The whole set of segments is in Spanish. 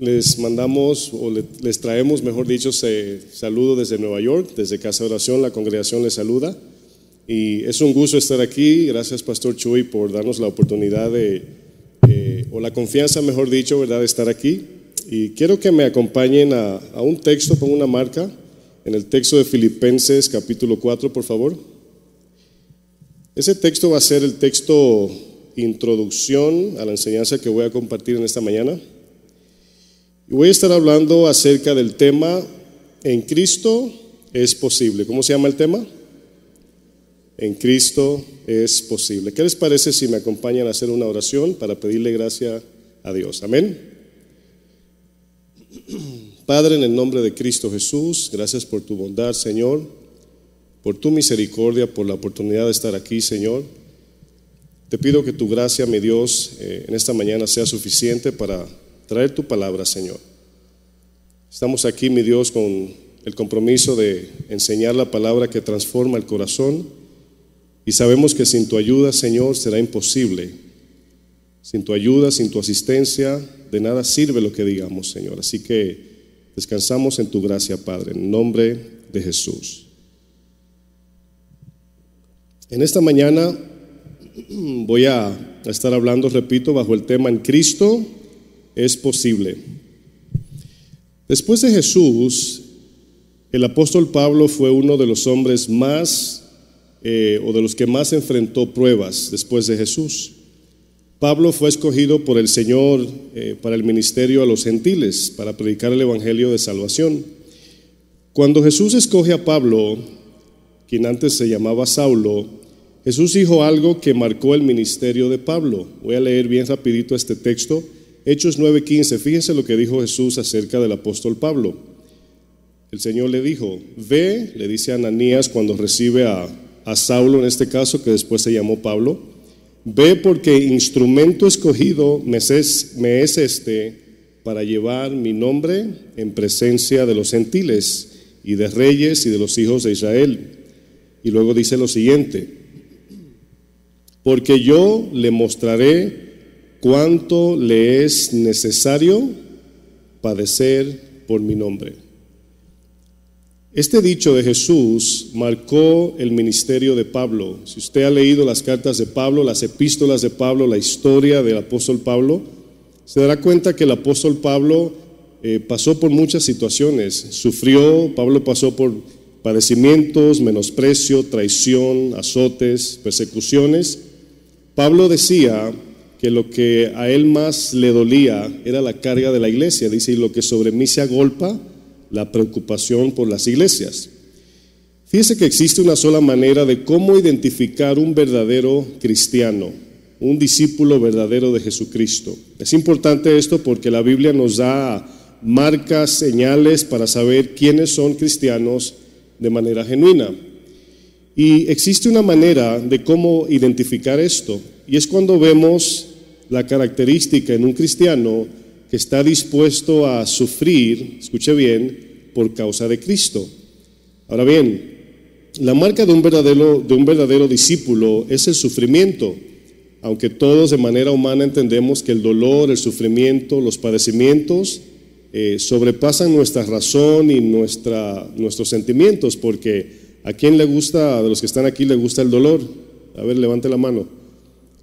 Les mandamos o les traemos, mejor dicho, saludo desde Nueva York, desde Casa de Oración, la congregación les saluda. Y es un gusto estar aquí. Gracias, Pastor Chuy, por darnos la oportunidad de, eh, o la confianza, mejor dicho, ¿verdad?, de estar aquí. Y quiero que me acompañen a, a un texto, pongo una marca, en el texto de Filipenses capítulo 4, por favor. Ese texto va a ser el texto introducción a la enseñanza que voy a compartir en esta mañana. Y voy a estar hablando acerca del tema En Cristo es posible. ¿Cómo se llama el tema? En Cristo es posible. ¿Qué les parece si me acompañan a hacer una oración para pedirle gracia a Dios? Amén. Padre, en el nombre de Cristo Jesús, gracias por tu bondad, Señor, por tu misericordia, por la oportunidad de estar aquí, Señor. Te pido que tu gracia, mi Dios, eh, en esta mañana sea suficiente para traer tu palabra, Señor. Estamos aquí, mi Dios, con el compromiso de enseñar la palabra que transforma el corazón y sabemos que sin tu ayuda, Señor, será imposible. Sin tu ayuda, sin tu asistencia, de nada sirve lo que digamos, Señor. Así que descansamos en tu gracia, Padre, en nombre de Jesús. En esta mañana voy a estar hablando, repito, bajo el tema en Cristo es posible. Después de Jesús, el apóstol Pablo fue uno de los hombres más eh, o de los que más enfrentó pruebas después de Jesús. Pablo fue escogido por el Señor eh, para el ministerio a los gentiles, para predicar el Evangelio de salvación. Cuando Jesús escoge a Pablo, quien antes se llamaba Saulo, Jesús dijo algo que marcó el ministerio de Pablo. Voy a leer bien rapidito este texto. Hechos 9:15. Fíjense lo que dijo Jesús acerca del apóstol Pablo. El Señor le dijo, ve, le dice a Ananías cuando recibe a, a Saulo en este caso, que después se llamó Pablo, ve porque instrumento escogido me es, me es este para llevar mi nombre en presencia de los gentiles y de reyes y de los hijos de Israel. Y luego dice lo siguiente, porque yo le mostraré cuánto le es necesario padecer por mi nombre. Este dicho de Jesús marcó el ministerio de Pablo. Si usted ha leído las cartas de Pablo, las epístolas de Pablo, la historia del apóstol Pablo, se dará cuenta que el apóstol Pablo eh, pasó por muchas situaciones. Sufrió, Pablo pasó por padecimientos, menosprecio, traición, azotes, persecuciones. Pablo decía que lo que a él más le dolía era la carga de la iglesia. Dice, y lo que sobre mí se agolpa, la preocupación por las iglesias. Fíjese que existe una sola manera de cómo identificar un verdadero cristiano, un discípulo verdadero de Jesucristo. Es importante esto porque la Biblia nos da marcas, señales para saber quiénes son cristianos de manera genuina. Y existe una manera de cómo identificar esto, y es cuando vemos la característica en un cristiano que está dispuesto a sufrir, escuche bien, por causa de Cristo. Ahora bien, la marca de un verdadero, de un verdadero discípulo es el sufrimiento, aunque todos de manera humana entendemos que el dolor, el sufrimiento, los padecimientos eh, sobrepasan nuestra razón y nuestra, nuestros sentimientos, porque ¿A quién le gusta, de los que están aquí, le gusta el dolor? A ver, levante la mano.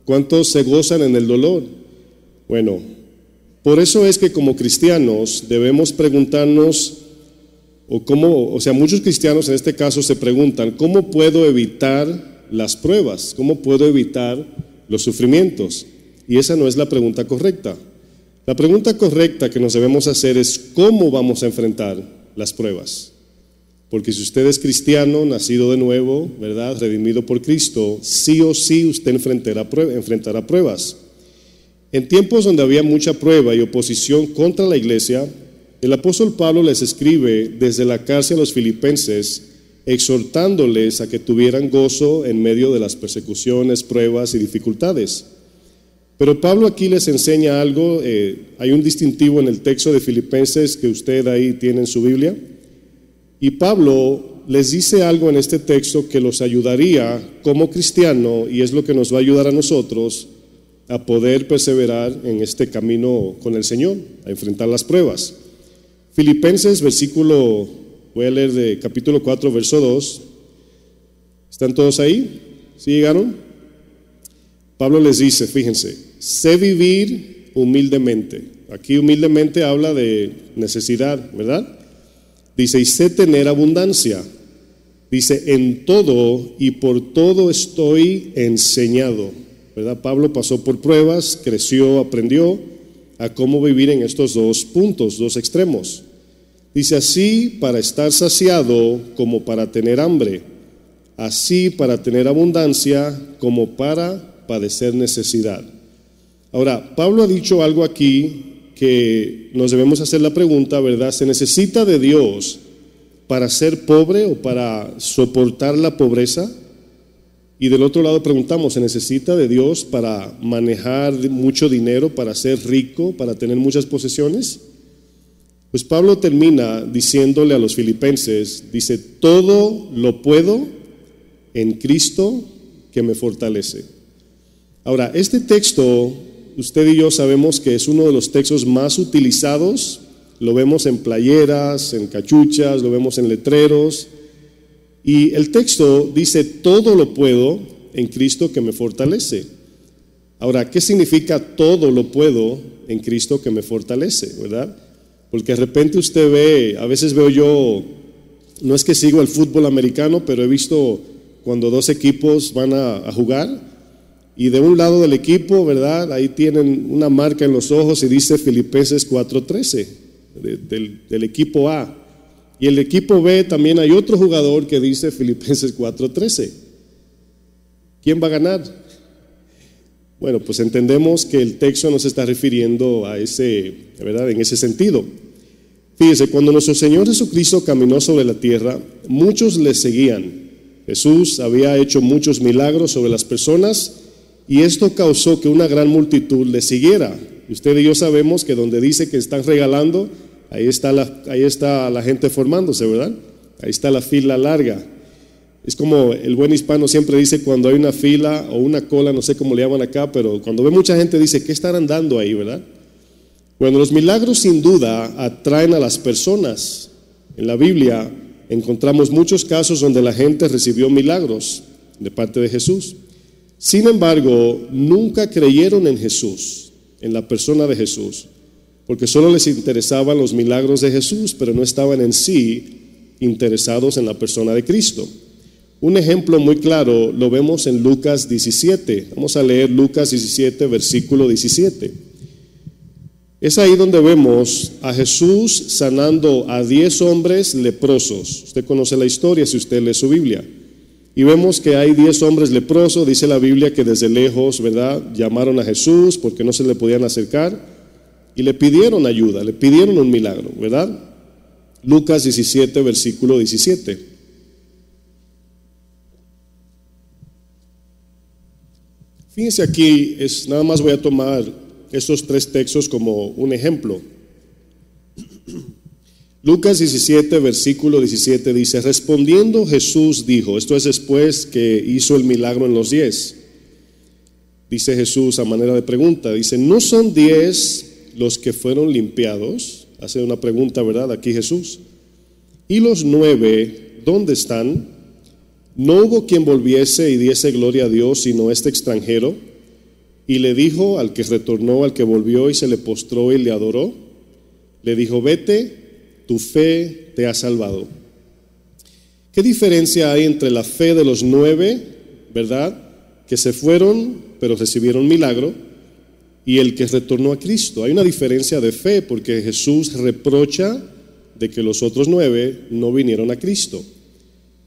¿Cuántos se gozan en el dolor? Bueno, por eso es que como cristianos debemos preguntarnos, o cómo, o sea, muchos cristianos en este caso se preguntan, ¿cómo puedo evitar las pruebas? ¿Cómo puedo evitar los sufrimientos? Y esa no es la pregunta correcta. La pregunta correcta que nos debemos hacer es, ¿cómo vamos a enfrentar las pruebas? Porque si usted es cristiano, nacido de nuevo, ¿verdad? Redimido por Cristo, sí o sí usted enfrentará, pruebas. En tiempos donde había mucha prueba y oposición contra la iglesia, el apóstol Pablo les escribe desde la cárcel a los filipenses, exhortándoles a que tuvieran gozo en medio de las persecuciones, pruebas y dificultades. Pero Pablo aquí les enseña algo, eh, hay un distintivo en el texto de Filipenses que usted ahí tiene en su Biblia. Y Pablo les dice algo en este texto que los ayudaría como cristiano, y es lo que nos va a ayudar a nosotros, a poder perseverar en este camino con el Señor, a enfrentar las pruebas. Filipenses, versículo, voy a leer de capítulo 4, verso 2. ¿Están todos ahí? ¿Sí llegaron? Pablo les dice, fíjense, sé vivir humildemente. Aquí humildemente habla de necesidad, ¿verdad? Dice, y sé tener abundancia. Dice, en todo y por todo estoy enseñado. ¿Verdad? Pablo pasó por pruebas, creció, aprendió a cómo vivir en estos dos puntos, dos extremos. Dice así para estar saciado como para tener hambre, así para tener abundancia como para padecer necesidad. Ahora, Pablo ha dicho algo aquí que nos debemos hacer la pregunta, ¿verdad? ¿Se necesita de Dios para ser pobre o para soportar la pobreza? Y del otro lado preguntamos, ¿se necesita de Dios para manejar mucho dinero, para ser rico, para tener muchas posesiones? Pues Pablo termina diciéndole a los filipenses, dice, todo lo puedo en Cristo que me fortalece. Ahora, este texto, usted y yo sabemos que es uno de los textos más utilizados, lo vemos en playeras, en cachuchas, lo vemos en letreros, y el texto dice, todo lo puedo en Cristo que me fortalece. Ahora, ¿qué significa todo lo puedo en Cristo que me fortalece? ¿Verdad? Porque de repente usted ve, a veces veo yo, no es que sigo el fútbol americano, pero he visto cuando dos equipos van a, jugar y de un lado del equipo, ¿verdad? Ahí tienen una marca en los ojos y dice Filipenses 4:13 del, del equipo A. Y el equipo B también hay otro jugador que dice Filipenses 4:13. ¿Quién va a ganar? Bueno, pues entendemos que el texto no se está refiriendo a ese, ¿verdad? En ese sentido. Fíjese, cuando nuestro Señor Jesucristo caminó sobre la tierra, muchos le seguían. Jesús había hecho muchos milagros sobre las personas y esto causó que una gran multitud le siguiera. Usted y yo sabemos que donde dice que están regalando, Ahí está, la, ahí está la gente formándose, ¿verdad? Ahí está la fila larga. Es como el buen hispano siempre dice cuando hay una fila o una cola, no sé cómo le llaman acá, pero cuando ve mucha gente dice, ¿qué estarán dando ahí, verdad? Bueno, los milagros sin duda atraen a las personas. En la Biblia encontramos muchos casos donde la gente recibió milagros de parte de Jesús. Sin embargo, nunca creyeron en Jesús, en la persona de Jesús porque solo les interesaban los milagros de Jesús, pero no estaban en sí interesados en la persona de Cristo. Un ejemplo muy claro lo vemos en Lucas 17. Vamos a leer Lucas 17, versículo 17. Es ahí donde vemos a Jesús sanando a diez hombres leprosos. Usted conoce la historia si usted lee su Biblia. Y vemos que hay diez hombres leprosos, dice la Biblia que desde lejos, ¿verdad? Llamaron a Jesús porque no se le podían acercar y le pidieron ayuda, le pidieron un milagro, ¿verdad? Lucas 17, versículo 17. Fíjense aquí, es, nada más voy a tomar estos tres textos como un ejemplo. Lucas 17, versículo 17 dice, respondiendo Jesús dijo, esto es después que hizo el milagro en los diez, dice Jesús a manera de pregunta, dice, ¿no son diez los que fueron limpiados? Hace una pregunta, ¿verdad? Aquí Jesús. ¿Y los nueve, dónde están? No hubo quien volviese y diese gloria a Dios, sino este extranjero. Y le dijo al que retornó, al que volvió y se le postró y le adoró, le dijo, vete, tu fe te ha salvado. ¿Qué diferencia hay entre la fe de los nueve, verdad? Que se fueron, pero recibieron milagro, y el que retornó a Cristo. Hay una diferencia de fe porque Jesús reprocha de que los otros nueve no vinieron a Cristo.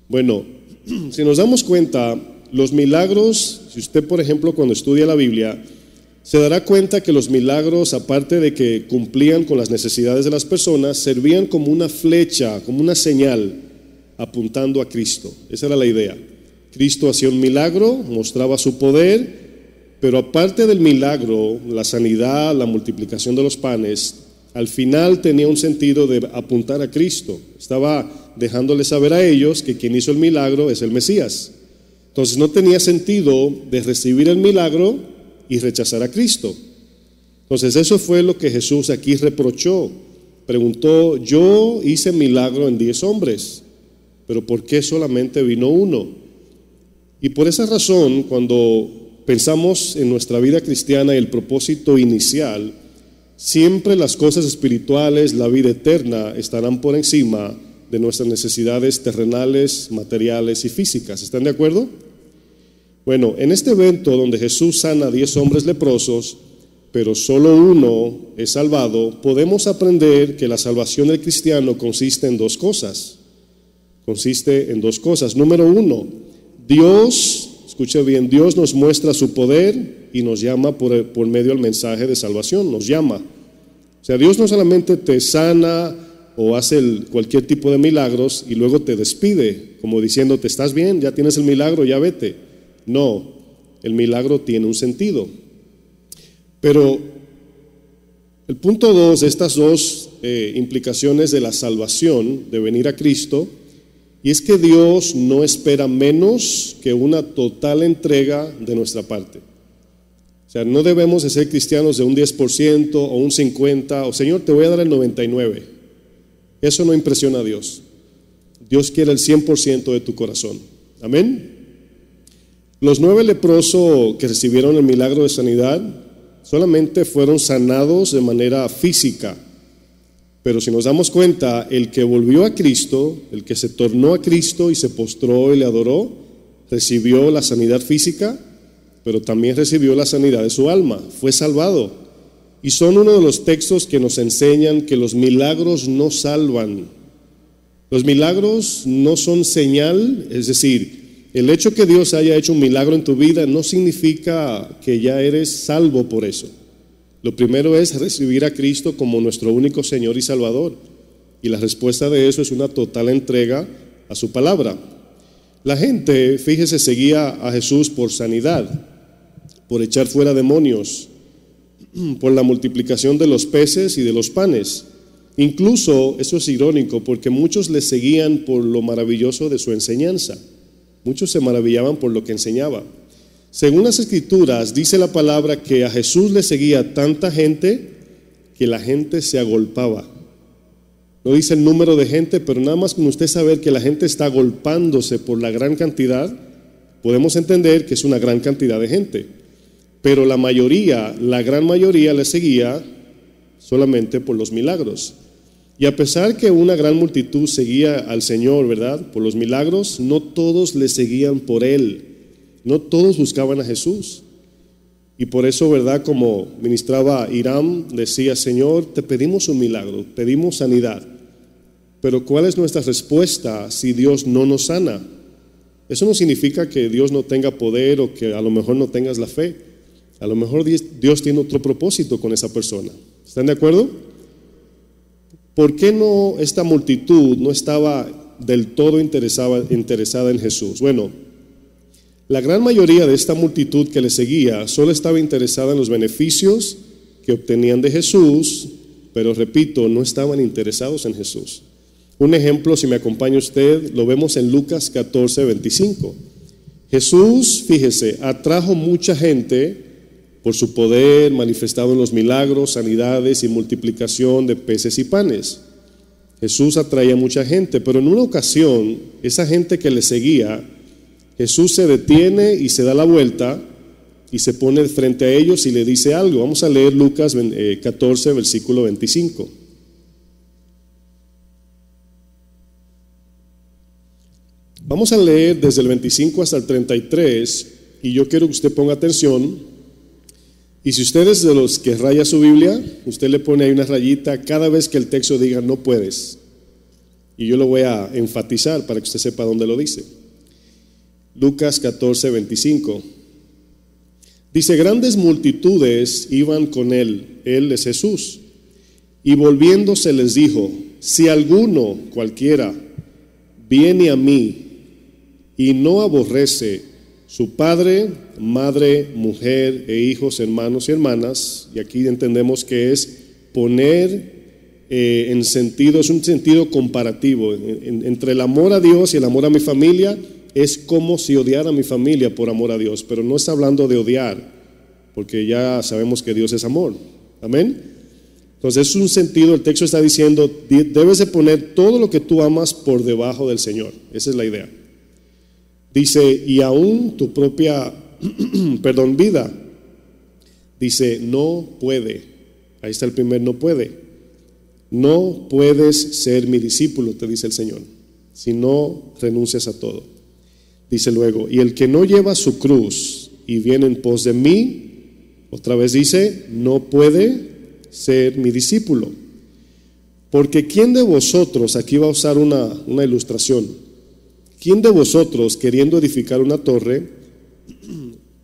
Bueno, si nos damos cuenta, los milagros, si usted por ejemplo cuando estudia la Biblia, se dará cuenta que los milagros, aparte de que cumplían con las necesidades de las personas, servían como una flecha, como una señal apuntando a Cristo. Esa era la idea. Cristo hacía un milagro, mostraba su poder pero aparte del milagro, la sanidad, la multiplicación de los panes, al final tenía un sentido de apuntar a Cristo. Estaba dejándole saber a ellos que quien hizo el milagro es el Mesías. Entonces no tenía sentido de recibir el milagro y rechazar a Cristo. Entonces eso fue lo que Jesús aquí reprochó. Preguntó, yo hice milagro en diez hombres, pero ¿por qué solamente vino uno? Y por esa razón, cuando pensamos en nuestra vida cristiana y el propósito inicial, siempre las cosas espirituales, la vida eterna, estarán por encima de nuestras necesidades terrenales, materiales y físicas. ¿Están de acuerdo? Bueno, en este evento donde Jesús sana a diez hombres leprosos, pero solo uno es salvado, podemos aprender que la salvación del cristiano consiste en dos cosas. Consiste en dos cosas. Número uno, Dios, escuche bien, Dios nos muestra su poder y nos llama por, por medio del mensaje de salvación, nos llama. O sea, Dios no solamente te sana o hace cualquier tipo de milagros y luego te despide, como diciendo, te estás bien, ya tienes el milagro, ya vete. No, el milagro tiene un sentido. Pero el punto dos, estas dos eh, implicaciones de la salvación, de venir a Cristo, y es que Dios no espera menos que una total entrega de nuestra parte. O sea, no debemos de ser cristianos de un 10% o un 50%, o Señor, te voy a dar el 99%. Eso no impresiona a Dios. Dios quiere el 100% de tu corazón. Amén. Los nueve leprosos que recibieron el milagro de sanidad solamente fueron sanados de manera física. Pero si nos damos cuenta, el que volvió a Cristo, el que se tornó a Cristo y se postró y le adoró, recibió la sanidad física, pero también recibió la sanidad de su alma, fue salvado. Y son uno de los textos que nos enseñan que los milagros no salvan. Los milagros no son señal, es decir, el hecho que Dios haya hecho un milagro en tu vida no significa que ya eres salvo por eso. Lo primero es recibir a Cristo como nuestro único Señor y Salvador. Y la respuesta de eso es una total entrega a su palabra. La gente, fíjese, seguía a Jesús por sanidad, por echar fuera demonios, por la multiplicación de los peces y de los panes. Incluso, eso es irónico, porque muchos le seguían por lo maravilloso de su enseñanza. Muchos se maravillaban por lo que enseñaba. Según las escrituras, dice la palabra que a Jesús le seguía tanta gente que la gente se agolpaba. No dice el número de gente, pero nada más con usted saber que la gente está agolpándose por la gran cantidad, podemos entender que es una gran cantidad de gente. Pero la mayoría, la gran mayoría le seguía solamente por los milagros. Y a pesar que una gran multitud seguía al Señor, ¿verdad? Por los milagros, no todos le seguían por Él. No todos buscaban a Jesús. Y por eso, ¿verdad? Como ministraba Irán, decía, Señor, te pedimos un milagro, pedimos sanidad. Pero ¿cuál es nuestra respuesta si Dios no nos sana? Eso no significa que Dios no tenga poder o que a lo mejor no tengas la fe. A lo mejor Dios tiene otro propósito con esa persona. ¿Están de acuerdo? ¿Por qué no esta multitud no estaba del todo interesada, interesada en Jesús? Bueno, la gran mayoría de esta multitud que le seguía solo estaba interesada en los beneficios que obtenían de Jesús, pero repito, no estaban interesados en Jesús. Un ejemplo, si me acompaña usted, lo vemos en Lucas 14, 25. Jesús, fíjese, atrajo mucha gente por su poder manifestado en los milagros, sanidades y multiplicación de peces y panes. Jesús atraía a mucha gente, pero en una ocasión, esa gente que le seguía, Jesús se detiene y se da la vuelta y se pone frente a ellos y le dice algo. Vamos a leer Lucas 14, eh, versículo 25. Vamos a leer desde el 25 hasta el 33 y yo quiero que usted ponga atención y si usted es de los que raya su Biblia, usted le pone ahí una rayita cada vez que el texto diga no puedes. Y yo lo voy a enfatizar para que usted sepa dónde lo dice. Lucas 14, 25. Dice, grandes multitudes iban con él, él es Jesús. Y volviéndose les dijo, si alguno, cualquiera, viene a mí y no aborrece su padre, madre, mujer e hijos, hermanos y hermanas, y aquí entendemos que es poner eh, en sentido, es un sentido comparativo, entre el amor a Dios y el amor a mi familia, es como si odiara a mi familia por amor a Dios, pero no está hablando de odiar, porque ya sabemos que Dios es amor. Amén. Entonces es un sentido, el texto está diciendo, debes de poner todo lo que tú amas por debajo del Señor. Esa es la idea. Dice, y aún tu propia, perdón, vida, dice, no puede. Ahí está el primer, no puede. No puedes ser mi discípulo, te dice el Señor, si no renuncias a todo. Dice luego, y el que no lleva su cruz y viene en pos de mí, otra vez dice, no puede ser mi discípulo. Porque ¿quién de vosotros, aquí va a usar una, una ilustración, ¿quién de vosotros queriendo edificar una torre,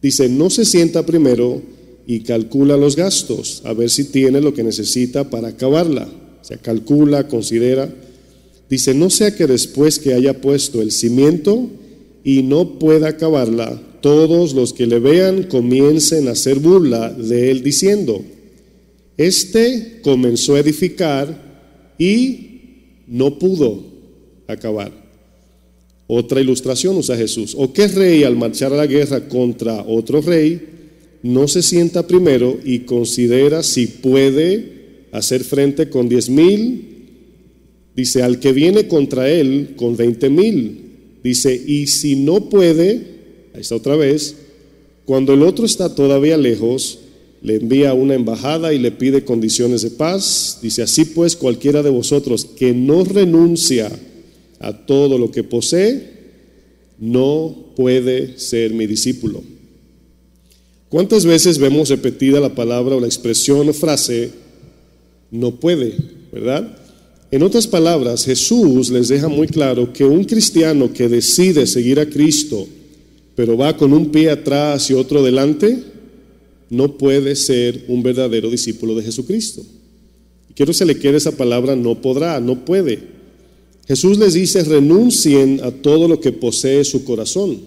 dice, no se sienta primero y calcula los gastos, a ver si tiene lo que necesita para acabarla? O sea, calcula, considera. Dice, no sea que después que haya puesto el cimiento y no pueda acabarla, todos los que le vean comiencen a hacer burla de él diciendo, este comenzó a edificar y no pudo acabar. Otra ilustración usa Jesús. ¿O qué rey al marchar a la guerra contra otro rey no se sienta primero y considera si puede hacer frente con diez mil? Dice, al que viene contra él con veinte mil. Dice, y si no puede, ahí está otra vez, cuando el otro está todavía lejos, le envía una embajada y le pide condiciones de paz. Dice, así pues cualquiera de vosotros que no renuncia a todo lo que posee, no puede ser mi discípulo. ¿Cuántas veces vemos repetida la palabra o la expresión o frase, no puede, verdad? En otras palabras, Jesús les deja muy claro que un cristiano que decide seguir a Cristo, pero va con un pie atrás y otro delante, no puede ser un verdadero discípulo de Jesucristo. Quiero que se le quede esa palabra, no podrá, no puede. Jesús les dice, renuncien a todo lo que posee su corazón.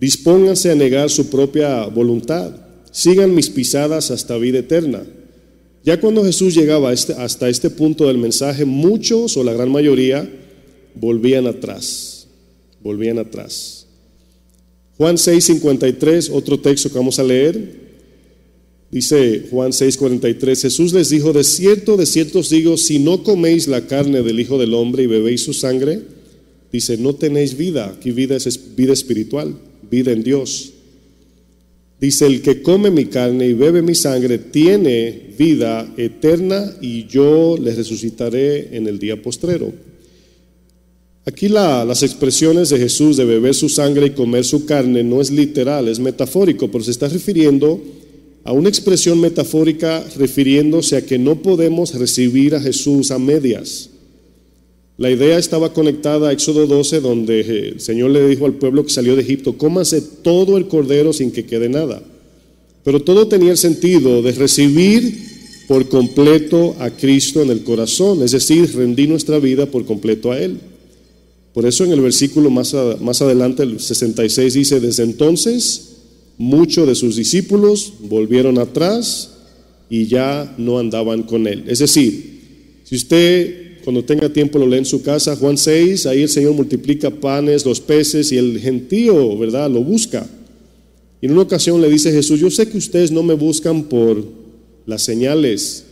Dispónganse a negar su propia voluntad. Sigan mis pisadas hasta vida eterna. Ya cuando Jesús llegaba este, hasta este punto del mensaje, muchos o la gran mayoría volvían atrás, volvían atrás. Juan 6:53, otro texto que vamos a leer, dice Juan 6:43, Jesús les dijo, de cierto, de cierto os digo, si no coméis la carne del Hijo del Hombre y bebéis su sangre, dice, no tenéis vida, aquí vida es vida espiritual, vida en Dios. Dice, el que come mi carne y bebe mi sangre tiene vida eterna y yo le resucitaré en el día postrero. Aquí las expresiones de Jesús de beber su sangre y comer su carne no es literal, es metafórico, pero se está refiriendo a una expresión metafórica refiriéndose a que no podemos recibir a Jesús a medias. La idea estaba conectada a Éxodo 12, donde el Señor le dijo al pueblo que salió de Egipto, cómase todo el cordero sin que quede nada. Pero todo tenía el sentido de recibir por completo a Cristo en el corazón, es decir, rendir nuestra vida por completo a Él. Por eso en el versículo más, más adelante, el 66, dice, desde entonces muchos de sus discípulos volvieron atrás y ya no andaban con Él. Es decir, si usted cuando tenga tiempo lo lee en su casa, Juan 6, ahí el Señor multiplica panes, los peces y el gentío, ¿verdad? Lo busca. Y en una ocasión le dice Jesús, yo sé que ustedes no me buscan por las señales,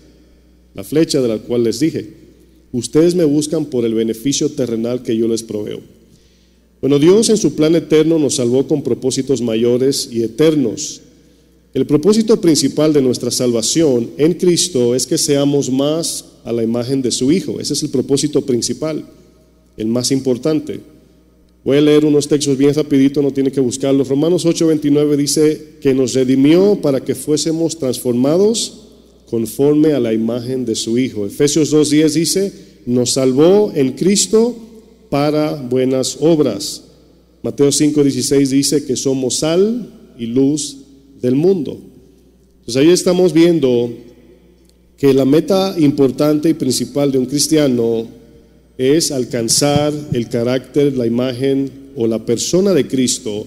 la flecha de la cual les dije. Ustedes me buscan por el beneficio terrenal que yo les proveo. Bueno, Dios en su plan eterno nos salvó con propósitos mayores y eternos. El propósito principal de nuestra salvación en Cristo es que seamos más a la imagen de su Hijo. Ese es el propósito principal, el más importante. Voy a leer unos textos bien rapidito, no tiene que buscarlos. Romanos 8:29 dice que nos redimió para que fuésemos transformados conforme a la imagen de su Hijo. Efesios 2:10 dice, nos salvó en Cristo para buenas obras. Mateo 5:16 dice que somos sal y luz del mundo. Entonces ahí estamos viendo que la meta importante y principal de un cristiano es alcanzar el carácter, la imagen o la persona de Cristo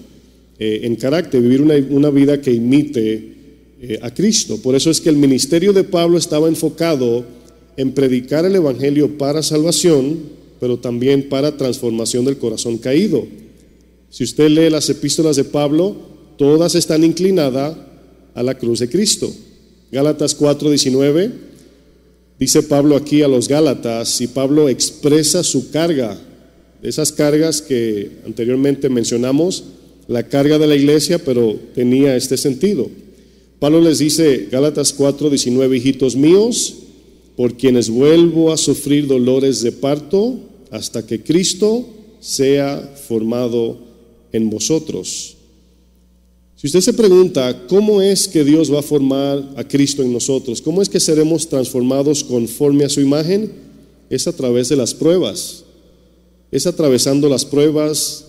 eh, en carácter, vivir una, vida que imite eh, a Cristo. Por eso es que el ministerio de Pablo estaba enfocado en predicar el Evangelio para salvación, pero también para transformación del corazón caído. Si usted lee las epístolas de Pablo, todas están inclinadas a la cruz de Cristo. Gálatas 4:19 dice Pablo aquí a los Gálatas y Pablo expresa su carga, esas cargas que anteriormente mencionamos, la carga de la iglesia, pero tenía este sentido. Pablo les dice, Gálatas 4:19, hijitos míos, por quienes vuelvo a sufrir dolores de parto hasta que Cristo sea formado en vosotros. Si usted se pregunta, ¿cómo es que Dios va a formar a Cristo en nosotros? ¿Cómo es que seremos transformados conforme a su imagen? Es a través de las pruebas. Es atravesando las pruebas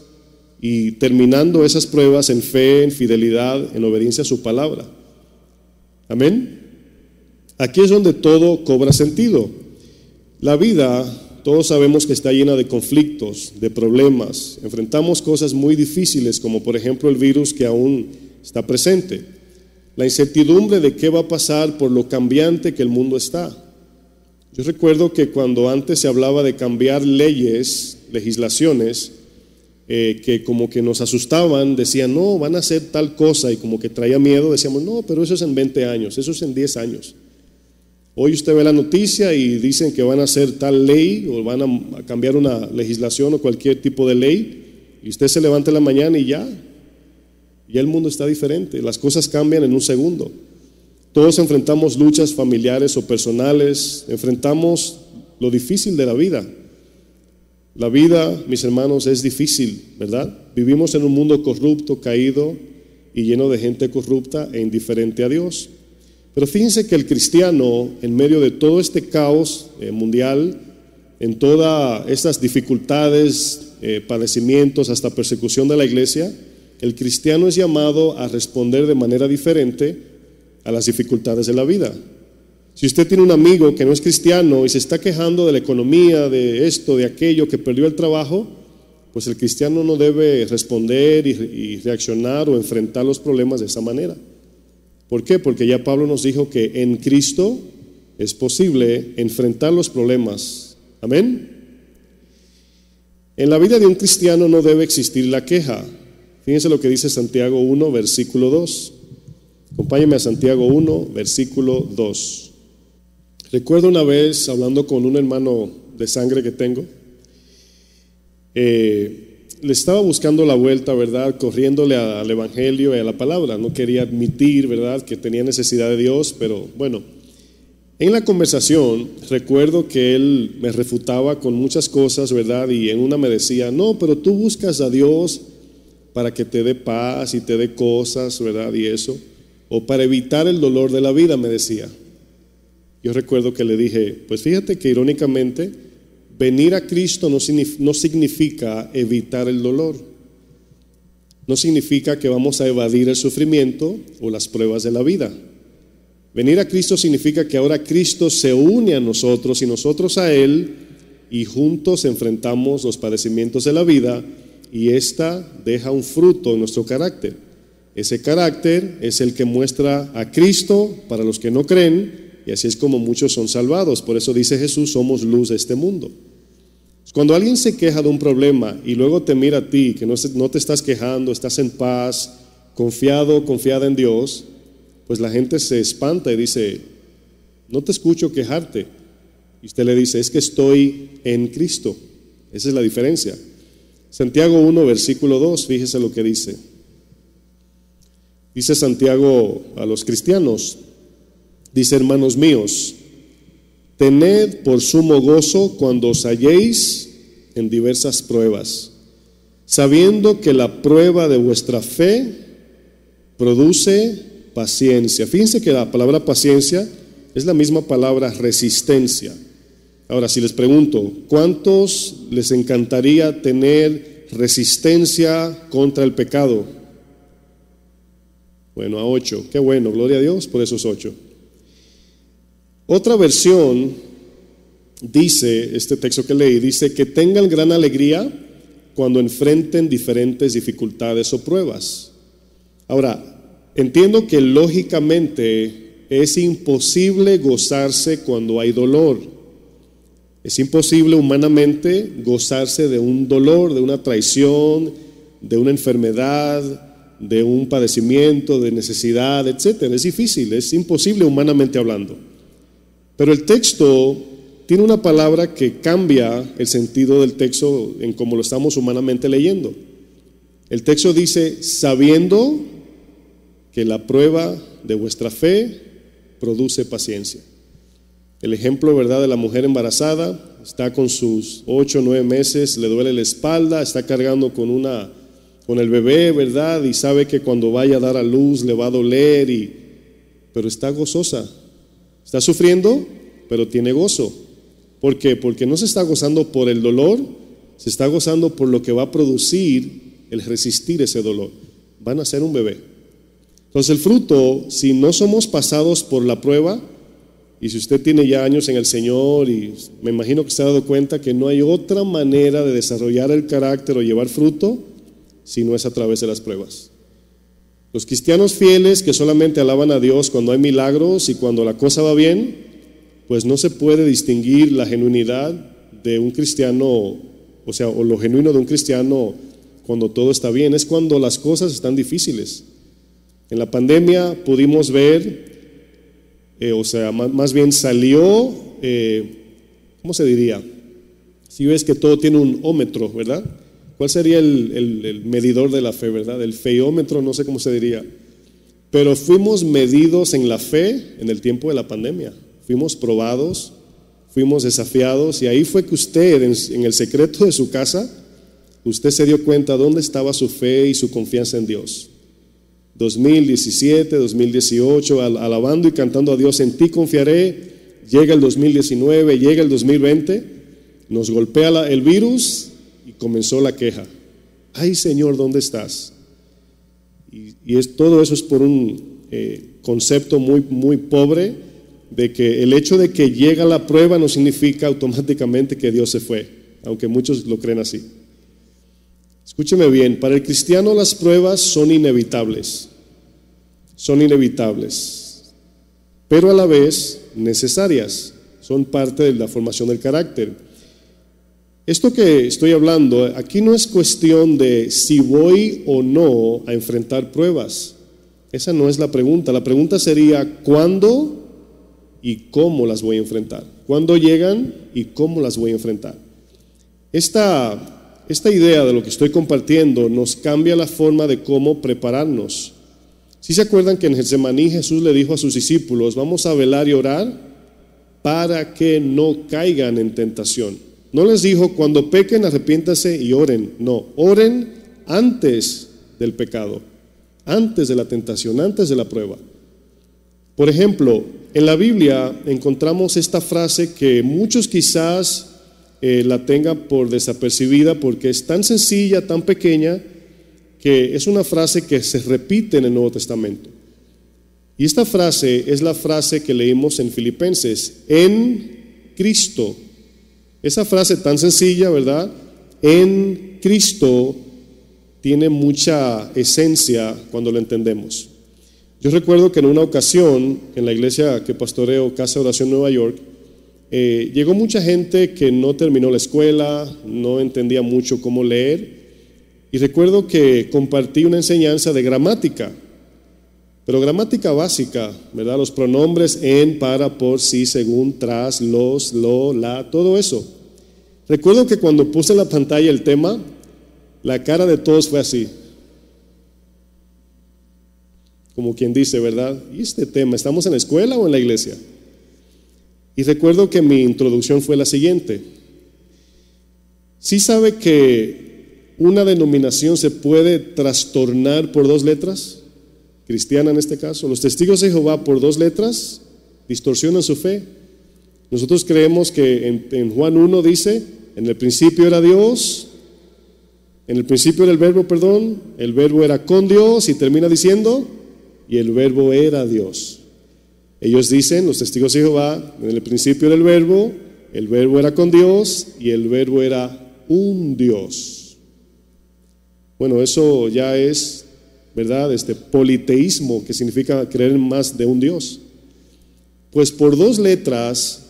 y terminando esas pruebas en fe, en fidelidad, en obediencia a su palabra. Amén. Aquí es donde todo cobra sentido. La vida todos sabemos que está llena de conflictos, de problemas. Enfrentamos cosas muy difíciles, como por ejemplo el virus que aún está presente. La incertidumbre de qué va a pasar por lo cambiante que el mundo está. Yo recuerdo que cuando antes se hablaba de cambiar leyes, legislaciones, eh, que como que nos asustaban, decían, no, van a hacer tal cosa, y como que traía miedo, decíamos, no, pero eso es en 20 años, eso es en 10 años. Hoy usted ve la noticia y dicen que van a hacer tal ley o van a cambiar una legislación o cualquier tipo de ley y usted se levanta en la mañana y ya, ya el mundo está diferente, las cosas cambian en un segundo. Todos enfrentamos luchas familiares o personales, enfrentamos lo difícil de la vida. La vida, mis hermanos, es difícil, ¿verdad? Vivimos en un mundo corrupto, caído y lleno de gente corrupta e indiferente a Dios. Pero fíjense que el cristiano, en medio de todo este caos eh, mundial, en todas estas dificultades, eh, padecimientos, hasta persecución de la iglesia, el cristiano es llamado a responder de manera diferente a las dificultades de la vida. Si usted tiene un amigo que no es cristiano y se está quejando de la economía, de esto, de aquello, que perdió el trabajo, pues el cristiano no debe responder y reaccionar o enfrentar los problemas de esa manera. ¿Por qué? Porque ya Pablo nos dijo que en Cristo es posible enfrentar los problemas. Amén. En la vida de un cristiano no debe existir la queja. Fíjense lo que dice Santiago 1, versículo 2. Acompáñame a Santiago 1, versículo 2. Recuerdo una vez hablando con un hermano de sangre que tengo, eh, le estaba buscando la vuelta, ¿verdad? Corriéndole al Evangelio y a la palabra. No quería admitir, ¿verdad?, que tenía necesidad de Dios, pero bueno. En la conversación recuerdo que él me refutaba con muchas cosas, ¿verdad? Y en una me decía, no, pero tú buscas a Dios para que te dé paz y te dé cosas, ¿verdad? Y eso. O para evitar el dolor de la vida, me decía. Yo recuerdo que le dije, pues fíjate que irónicamente, Venir a Cristo no significa evitar el dolor. No significa que vamos a evadir el sufrimiento o las pruebas de la vida. Venir a Cristo significa que ahora Cristo se une a nosotros y nosotros a Él y juntos enfrentamos los padecimientos de la vida y ésta deja un fruto en nuestro carácter. Ese carácter es el que muestra a Cristo para los que no creen y así es como muchos son salvados. Por eso dice Jesús, somos luz de este mundo. Cuando alguien se queja de un problema y luego te mira a ti, que no, te estás quejando, estás en paz, confiado, confiada en Dios, pues la gente se espanta y dice, no te escucho quejarte. Y usted le dice, es que estoy en Cristo. Esa es la diferencia. Santiago 1, versículo 2, fíjese lo que dice. Dice Santiago a los cristianos, dice hermanos míos, Tened por sumo gozo cuando os halléis en diversas pruebas, sabiendo que la prueba de vuestra fe produce paciencia. Fíjense que la palabra paciencia es la misma palabra resistencia. Ahora, si les pregunto, ¿cuántos les encantaría tener resistencia contra el pecado? Bueno, a ocho. Qué bueno, gloria a Dios por esos ocho. Otra versión dice, este texto que leí, dice que tengan gran alegría cuando enfrenten diferentes dificultades o pruebas. Ahora, entiendo que lógicamente es imposible gozarse cuando hay dolor. Es imposible humanamente gozarse de un dolor, de una traición, de una enfermedad, de un padecimiento, de necesidad, etc. Es difícil, es imposible humanamente hablando. Pero el texto tiene una palabra que cambia el sentido del texto en cómo lo estamos humanamente leyendo. El texto dice, sabiendo que la prueba de vuestra fe produce paciencia. El ejemplo, ¿verdad?, de la mujer embarazada, está con sus ocho nueve meses, le duele la espalda, está cargando con una con el bebé, ¿verdad? Y sabe que cuando vaya a dar a luz le va a doler y pero está gozosa. Está sufriendo, pero tiene gozo. ¿Por qué? Porque no se está gozando por el dolor, se está gozando por lo que va a producir el resistir ese dolor. Van a ser un bebé. Entonces el fruto, si no somos pasados por la prueba, y si usted tiene ya años en el Señor y me imagino que se ha dado cuenta que no hay otra manera de desarrollar el carácter o llevar fruto si no es a través de las pruebas. Los cristianos fieles que solamente alaban a Dios cuando hay milagros y cuando la cosa va bien, pues no se puede distinguir la genuinidad de un cristiano, o sea, o lo genuino de un cristiano cuando todo está bien, es cuando las cosas están difíciles. En la pandemia pudimos ver eh, o sea, más, bien salió, eh, ¿cómo se diría? Si ves que todo tiene un ómetro, ¿verdad? ¿Cuál sería el, medidor de la fe, verdad? El feómetro, no sé cómo se diría. Pero fuimos medidos en la fe en el tiempo de la pandemia. Fuimos probados, fuimos desafiados y ahí fue que usted, en el secreto de su casa, usted se dio cuenta dónde estaba su fe y su confianza en Dios. 2017, 2018, alabando y cantando a Dios, en ti confiaré. Llega el 2019, llega el 2020, nos golpea el virus comenzó la queja. Ay Señor, ¿dónde estás? Y, es, todo eso es por un eh, concepto muy, muy pobre de que el hecho de que llega la prueba no significa automáticamente que Dios se fue, aunque muchos lo creen así. Escúcheme bien, para el cristiano las pruebas son inevitables, son inevitables, pero a la vez necesarias, son parte de la formación del carácter. Esto que estoy hablando, aquí no es cuestión de si voy o no a enfrentar pruebas. Esa no es la pregunta. La pregunta sería cuándo y cómo las voy a enfrentar. ¿Cuándo llegan y cómo las voy a enfrentar? Esta esta idea de lo que estoy compartiendo nos cambia la forma de cómo prepararnos. Si se acuerdan que en Getsemaní Jesús le dijo a sus discípulos, vamos a velar y orar para que no caigan en tentación. No les dijo, cuando pequen, arrepiéntase y oren. No, oren antes del pecado, antes de la tentación, antes de la prueba. Por ejemplo, en la Biblia encontramos esta frase que muchos quizás eh, la tenga por desapercibida porque es tan sencilla, tan pequeña, que es una frase que se repite en el Nuevo Testamento. Y esta frase es la frase que leímos en Filipenses, en Cristo. Esa frase tan sencilla, ¿verdad? En Cristo tiene mucha esencia cuando lo entendemos. Yo recuerdo que en una ocasión, en la iglesia que pastoreo, Casa Oración Nueva York, eh, llegó mucha gente que no terminó la escuela, no entendía mucho cómo leer, y recuerdo que compartí una enseñanza de gramática, pero gramática básica, ¿verdad? Los pronombres en, para, por, sí, según, tras, los, lo, la, todo eso. Recuerdo que cuando puse en la pantalla el tema, la cara de todos fue así. Como quien dice, ¿verdad? ¿Y este tema? ¿Estamos en la escuela o en la iglesia? Y recuerdo que mi introducción fue la siguiente. ¿Sí sabe que una denominación se puede trastornar por dos letras? Cristiana en este caso. Los testigos de Jehová por dos letras distorsionan su fe. Nosotros creemos que en, Juan 1 dice, en el principio era Dios, en el principio era el verbo, perdón, el verbo era con Dios y termina diciendo, y el verbo era Dios. Ellos dicen, los testigos de Jehová, en el principio del verbo, el verbo era con Dios y el verbo era un Dios. Bueno, eso ya es, ¿verdad? Este politeísmo, que significa creer más de un Dios. Pues por dos letras,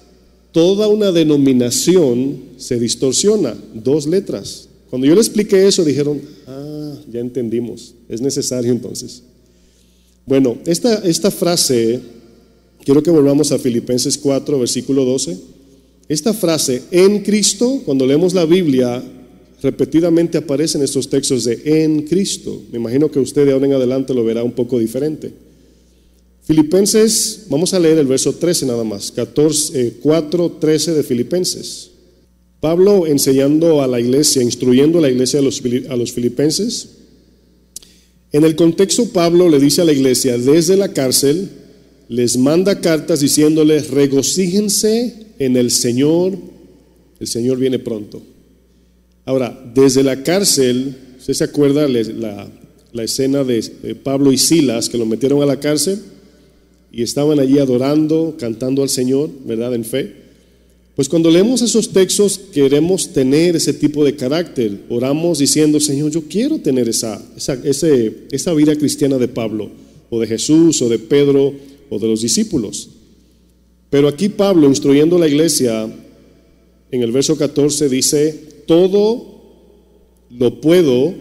toda una denominación se distorsiona, dos letras. Cuando yo le expliqué eso, dijeron, ah, ya entendimos. Es necesario entonces. Bueno, esta, esta frase, quiero que volvamos a Filipenses 4, versículo 12. Esta frase, en Cristo, cuando leemos la Biblia, repetidamente aparecen estos textos de en Cristo. Me imagino que usted de ahora en adelante lo verá un poco diferente. Filipenses, vamos a leer el verso 13 nada más, 14, 4, 13 de Filipenses. Pablo enseñando a la iglesia, instruyendo a la iglesia a los, a los filipenses, en el contexto, Pablo le dice a la iglesia desde la cárcel, les manda cartas diciéndoles, regocíjense en el Señor, el Señor viene pronto. Ahora, desde la cárcel, ¿usted se acuerda la, escena de Pablo y Silas que lo metieron a la cárcel y estaban allí adorando, cantando al Señor, ¿verdad? En fe. Pues cuando leemos esos textos queremos tener ese tipo de carácter. Oramos diciendo, Señor, yo quiero tener esa, esa, esa vida cristiana de Pablo, o de Jesús, o de Pedro, o de los discípulos. Pero aquí Pablo, instruyendo a la iglesia, en el verso 14 dice, todo lo puedo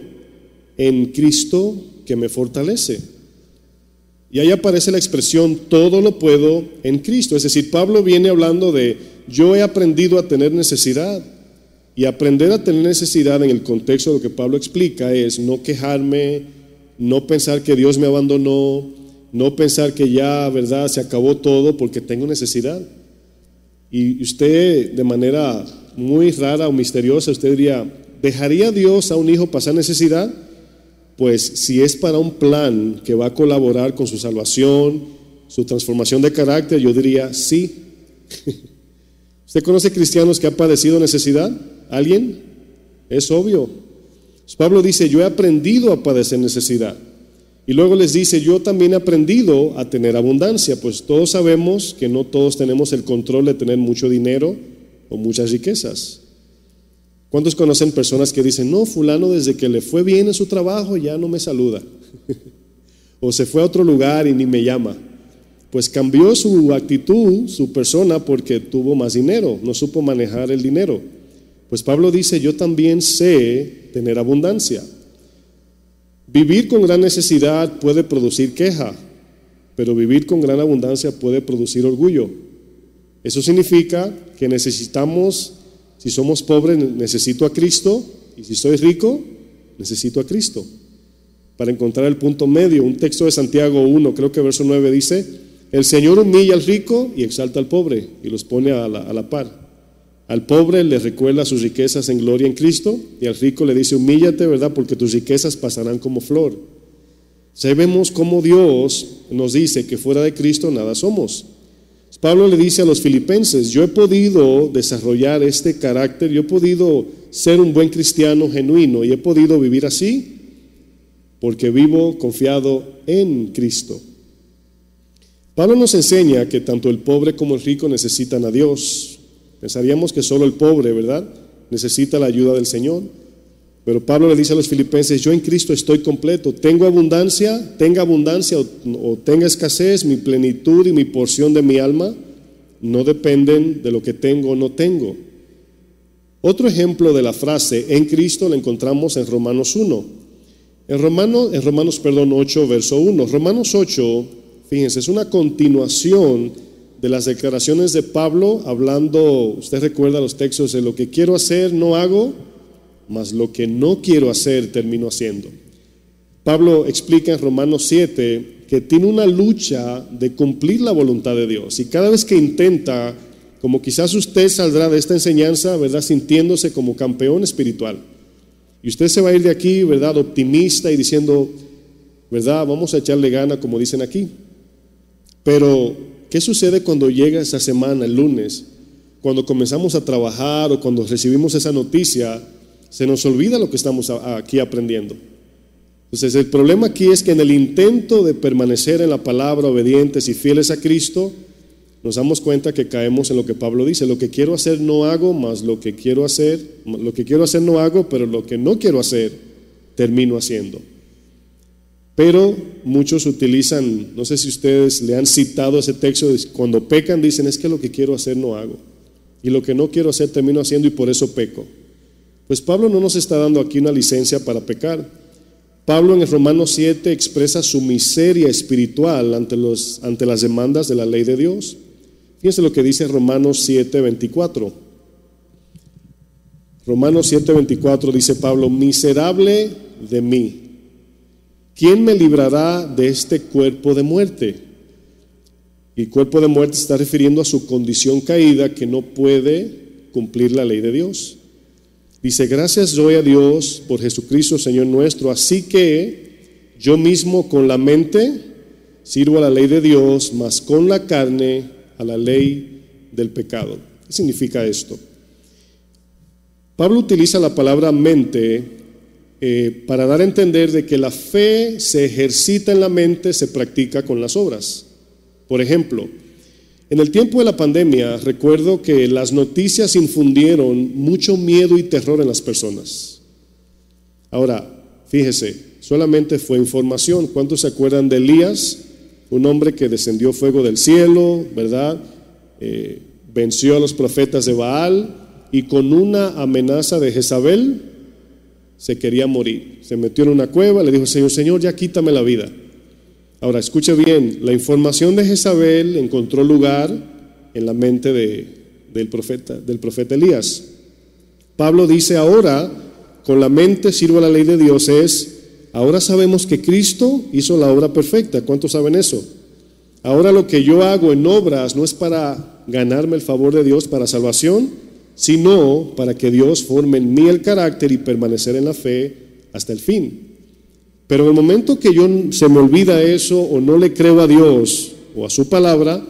en Cristo que me fortalece. Y ahí aparece la expresión, todo lo puedo en Cristo. Es decir, Pablo viene hablando de yo he aprendido a tener necesidad. Y aprender a tener necesidad en el contexto de lo que Pablo explica es no quejarme, no pensar que Dios me abandonó, no pensar que ya, ¿verdad?, se acabó todo porque tengo necesidad. Y usted de manera muy rara o misteriosa, usted diría, ¿dejaría Dios a un hijo pasar necesidad? Pues si es para un plan que va a colaborar con su salvación, su transformación de carácter, yo diría sí. ¿Usted conoce cristianos que han padecido necesidad? ¿Alguien? Es obvio. Pablo dice, yo he aprendido a padecer necesidad. Y luego les dice, yo también he aprendido a tener abundancia, pues todos sabemos que no todos tenemos el control de tener mucho dinero o muchas riquezas. ¿Cuántos conocen personas que dicen, no, fulano desde que le fue bien en su trabajo ya no me saluda? o se fue a otro lugar y ni me llama pues cambió su actitud, su persona, porque tuvo más dinero, no supo manejar el dinero. Pues Pablo dice, yo también sé tener abundancia. Vivir con gran necesidad puede producir queja, pero vivir con gran abundancia puede producir orgullo. Eso significa que necesitamos, si somos pobres, necesito a Cristo, y si soy rico, necesito a Cristo. Para encontrar el punto medio, un texto de Santiago 1, creo que verso 9 dice, el Señor humilla al rico y exalta al pobre y los pone a la, par. Al pobre le recuerda sus riquezas en gloria en Cristo y al rico le dice, humíllate, ¿verdad? Porque tus riquezas pasarán como flor. Sabemos cómo Dios nos dice que fuera de Cristo nada somos. Pablo le dice a los filipenses, yo he podido desarrollar este carácter, yo he podido ser un buen cristiano genuino y he podido vivir así porque vivo confiado en Cristo. Pablo nos enseña que tanto el pobre como el rico necesitan a Dios. Pensaríamos que solo el pobre, ¿verdad? Necesita la ayuda del Señor. Pero Pablo le dice a los filipenses, yo en Cristo estoy completo, tengo abundancia, tenga abundancia o, tenga escasez, mi plenitud y mi porción de mi alma no dependen de lo que tengo o no tengo. Otro ejemplo de la frase en Cristo la encontramos en Romanos 1. En, en Romanos, perdón, 8, verso 1. Romanos 8 Fíjense, es una continuación de las declaraciones de Pablo hablando, usted recuerda los textos de lo que quiero hacer no hago, mas lo que no quiero hacer termino haciendo. Pablo explica en Romanos 7 que tiene una lucha de cumplir la voluntad de Dios y cada vez que intenta, como quizás usted saldrá de esta enseñanza, ¿verdad? Sintiéndose como campeón espiritual. Y usted se va a ir de aquí, ¿verdad? Optimista y diciendo, ¿verdad? Vamos a echarle gana, como dicen aquí. Pero, ¿qué sucede cuando llega esa semana, el lunes? Cuando comenzamos a trabajar o cuando recibimos esa noticia, se nos olvida lo que estamos aquí aprendiendo. Entonces, el problema aquí es que en el intento de permanecer en la palabra, obedientes y fieles a Cristo, nos damos cuenta que caemos en lo que Pablo dice, lo que quiero hacer no hago, más lo que quiero hacer, lo que quiero hacer no hago, pero lo que no quiero hacer termino haciendo. Pero muchos utilizan, no sé si ustedes le han citado ese texto, cuando pecan dicen, es que lo que quiero hacer no hago. Y lo que no quiero hacer termino haciendo y por eso peco. Pues Pablo no nos está dando aquí una licencia para pecar. Pablo en el Romanos 7 expresa su miseria espiritual ante, los, ante las demandas de la ley de Dios. Fíjense lo que dice Romanos 7, 24. Romanos 7, 24 dice Pablo, miserable de mí, ¿quién me librará de este cuerpo de muerte? Y cuerpo de muerte está refiriendo a su condición caída que no puede cumplir la ley de Dios. Dice, gracias doy a Dios por Jesucristo, Señor nuestro. Así que yo mismo con la mente sirvo a la ley de Dios, mas con la carne a la ley del pecado. ¿Qué significa esto? Pablo utiliza la palabra mente eh, para dar a entender de que la fe se ejercita en la mente, se practica con las obras. Por ejemplo, en el tiempo de la pandemia, recuerdo que las noticias infundieron mucho miedo y terror en las personas. Ahora, fíjese, solamente fue información. ¿Cuántos se acuerdan de Elías? Un hombre que descendió fuego del cielo, ¿verdad? Eh, venció a los profetas de Baal y con una amenaza de Jezabel se quería morir. Se metió en una cueva, le dijo, Señor, Señor, ya quítame la vida. Ahora, escuche bien, la información de Jezabel encontró lugar en la mente del, profeta, del profeta Elías. Pablo dice ahora, con la mente sirvo la ley de Dios, es, ahora sabemos que Cristo hizo la obra perfecta. ¿Cuántos saben eso? Ahora lo que yo hago en obras no es para ganarme el favor de Dios para salvación, sino para que Dios forme en mí el carácter y permanecer en la fe hasta el fin. Pero en el momento que yo se me olvida eso o no le creo a Dios o a su palabra,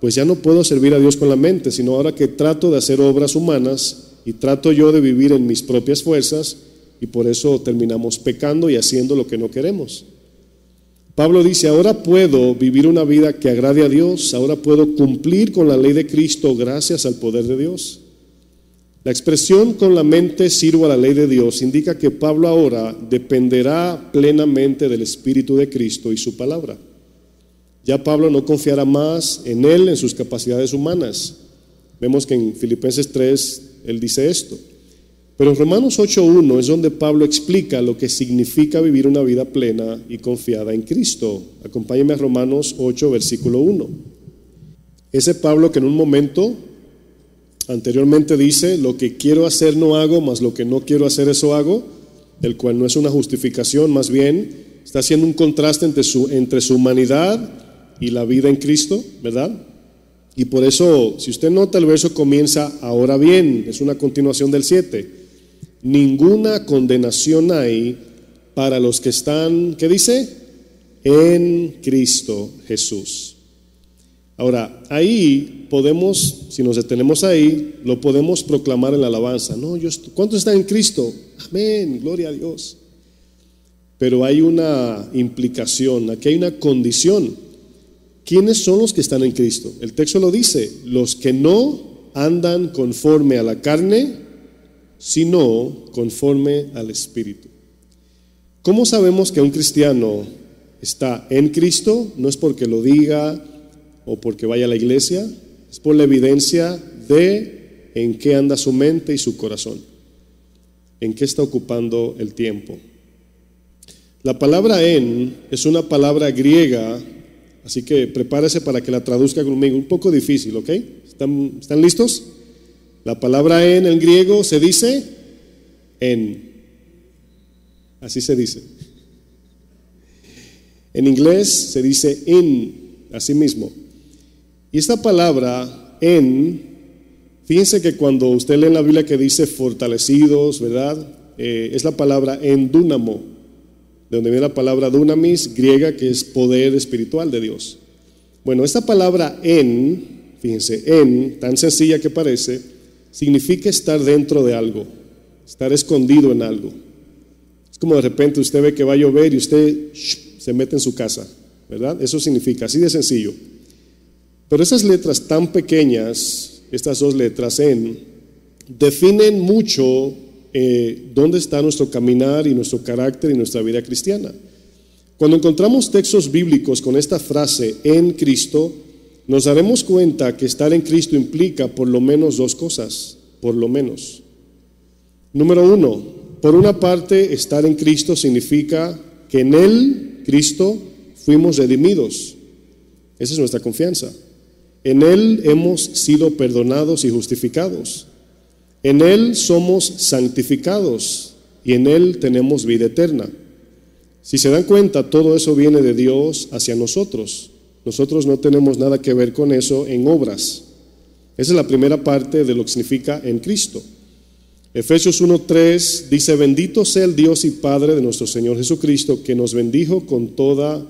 pues ya no puedo servir a Dios con la mente, sino ahora que trato de hacer obras humanas y trato yo de vivir en mis propias fuerzas y por eso terminamos pecando y haciendo lo que no queremos. Pablo dice, ahora puedo vivir una vida que agrade a Dios, ahora puedo cumplir con la ley de Cristo gracias al poder de Dios. La expresión con la mente sirvo a la ley de Dios indica que Pablo ahora dependerá plenamente del Espíritu de Cristo y su palabra. Ya Pablo no confiará más en él, en sus capacidades humanas. Vemos que en Filipenses 3 él dice esto. Pero en Romanos 8.1 es donde Pablo explica lo que significa vivir una vida plena y confiada en Cristo. Acompáñeme a Romanos 8, versículo 1. Ese Pablo que en un momento Anteriormente dice, lo que quiero hacer no hago, más lo que no quiero hacer eso hago, el cual no es una justificación, más bien está haciendo un contraste entre su, entre su humanidad y la vida en Cristo, ¿verdad? Y por eso, si usted nota, el verso comienza, ahora bien, es una continuación del 7. Ninguna condenación hay para los que están, ¿qué dice? En Cristo Jesús. Ahora, ahí podemos, si nos detenemos ahí, lo podemos proclamar en la alabanza. No, yo ¿Cuántos están en Cristo? Amén, gloria a Dios. Pero hay una implicación, aquí hay una condición. ¿Quiénes son los que están en Cristo? El texto lo dice, los que no andan conforme a la carne, sino conforme al Espíritu. ¿Cómo sabemos que un cristiano está en Cristo? No es porque lo diga, o porque vaya a la iglesia, es por la evidencia de en qué anda su mente y su corazón, en qué está ocupando el tiempo. La palabra en es una palabra griega, así que prepárese para que la traduzca conmigo, un poco difícil, ¿ok? ¿Están, ¿están listos? La palabra en en griego se dice en. Así se dice. En inglés se dice in, así mismo. Y esta palabra en, fíjense que cuando usted lee en la Biblia que dice fortalecidos, ¿verdad? Eh, es la palabra en dunamo, de donde viene la palabra dunamis griega, que es poder espiritual de Dios. Bueno, esta palabra en, fíjense, en, tan sencilla que parece, significa estar dentro de algo, estar escondido en algo. Es como de repente usted ve que va a llover y usted se mete en su casa, ¿verdad? Eso significa, así de sencillo. Pero esas letras tan pequeñas, estas dos letras en, definen mucho eh, dónde está nuestro caminar y nuestro carácter y nuestra vida cristiana. Cuando encontramos textos bíblicos con esta frase en Cristo, nos daremos cuenta que estar en Cristo implica por lo menos dos cosas, por lo menos. Número uno, por una parte, estar en Cristo significa que en Él, Cristo, fuimos redimidos. Esa es nuestra confianza. En Él hemos sido perdonados y justificados. En Él somos santificados y en Él tenemos vida eterna. Si se dan cuenta, todo eso viene de Dios hacia nosotros. Nosotros no tenemos nada que ver con eso en obras. Esa es la primera parte de lo que significa en Cristo. Efesios 1.3 dice, bendito sea el Dios y Padre de nuestro Señor Jesucristo, que nos bendijo con toda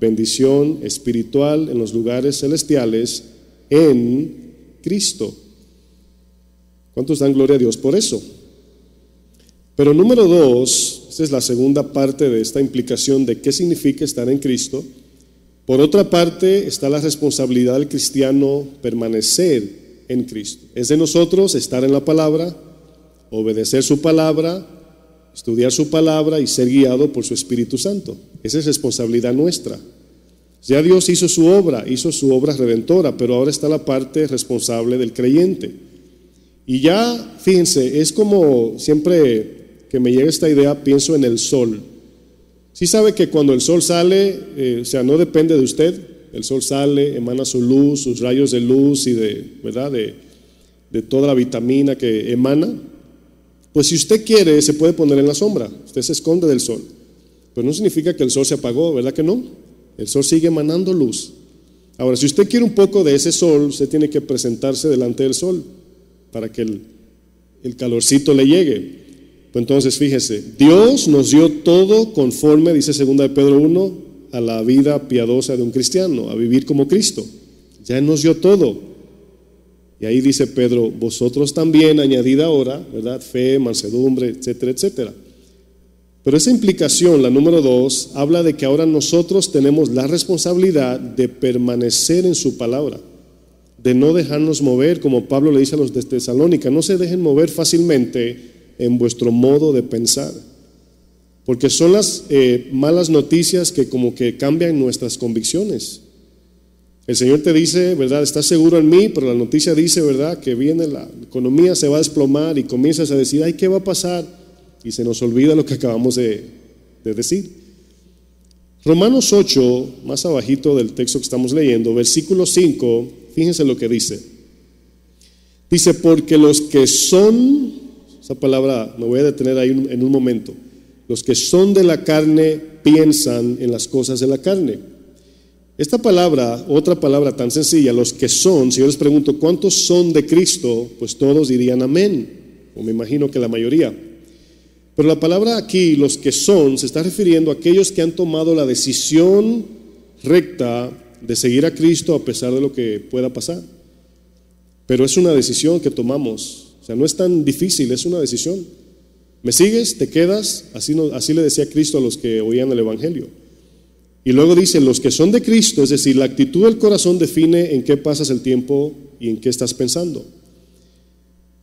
bendición espiritual en los lugares celestiales en Cristo. ¿Cuántos dan gloria a Dios por eso? Pero número dos, esta es la segunda parte de esta implicación de qué significa estar en Cristo. Por otra parte está la responsabilidad del cristiano permanecer en Cristo. Es de nosotros estar en la palabra, obedecer su palabra, estudiar su palabra y ser guiado por su Espíritu Santo. Esa es responsabilidad nuestra. Ya Dios hizo su obra, hizo su obra redentora, pero ahora está la parte responsable del creyente. Y ya, fíjense, es como siempre que me llega esta idea, pienso en el sol. Si sabe que cuando el sol sale, eh, o sea, no depende de usted, el sol sale, emana su luz, sus rayos de luz y de, ¿verdad? De, de toda la vitamina que emana. Pues si usted quiere, se puede poner en la sombra, usted se esconde del sol. Pero no significa que el sol se apagó, ¿verdad que no? El sol sigue emanando luz. Ahora, si usted quiere un poco de ese sol, usted tiene que presentarse delante del sol para que el, calorcito le llegue. Pues entonces, fíjese, Dios nos dio todo conforme, dice 2 de Pedro 1, a la vida piadosa de un cristiano, a vivir como Cristo. Ya nos dio todo. Y ahí dice Pedro, vosotros también añadid ahora, ¿verdad? Fe, mansedumbre, etcétera, etcétera. Pero esa implicación, la número dos, habla de que ahora nosotros tenemos la responsabilidad de permanecer en su palabra, de no dejarnos mover, como Pablo le dice a los de Tesalónica, no se dejen mover fácilmente en vuestro modo de pensar, porque son las eh, malas noticias que como que cambian nuestras convicciones. El Señor te dice, ¿verdad? Estás seguro en mí, pero la noticia dice, ¿verdad? Que viene la economía, se va a desplomar y comienzas a decir, ay, ¿qué va a pasar? Y se nos olvida lo que acabamos de, decir. Romanos 8, más abajito del texto que estamos leyendo, versículo 5, fíjense lo que dice. Dice, porque los que son, esa palabra me voy a detener ahí en un momento, los que son de la carne piensan en las cosas de la carne. Esta palabra, otra palabra tan sencilla, los que son, si yo les pregunto cuántos son de Cristo, pues todos dirían amén, o me imagino que la mayoría. Pero la palabra aquí, los que son, se está refiriendo a aquellos que han tomado la decisión recta de seguir a Cristo a pesar de lo que pueda pasar. Pero es una decisión que tomamos. O sea, no es tan difícil, es una decisión. ¿Me sigues? ¿Te quedas? Así, así le decía Cristo a los que oían el Evangelio. Y luego dice, los que son de Cristo, es decir, la actitud del corazón define en qué pasas el tiempo y en qué estás pensando.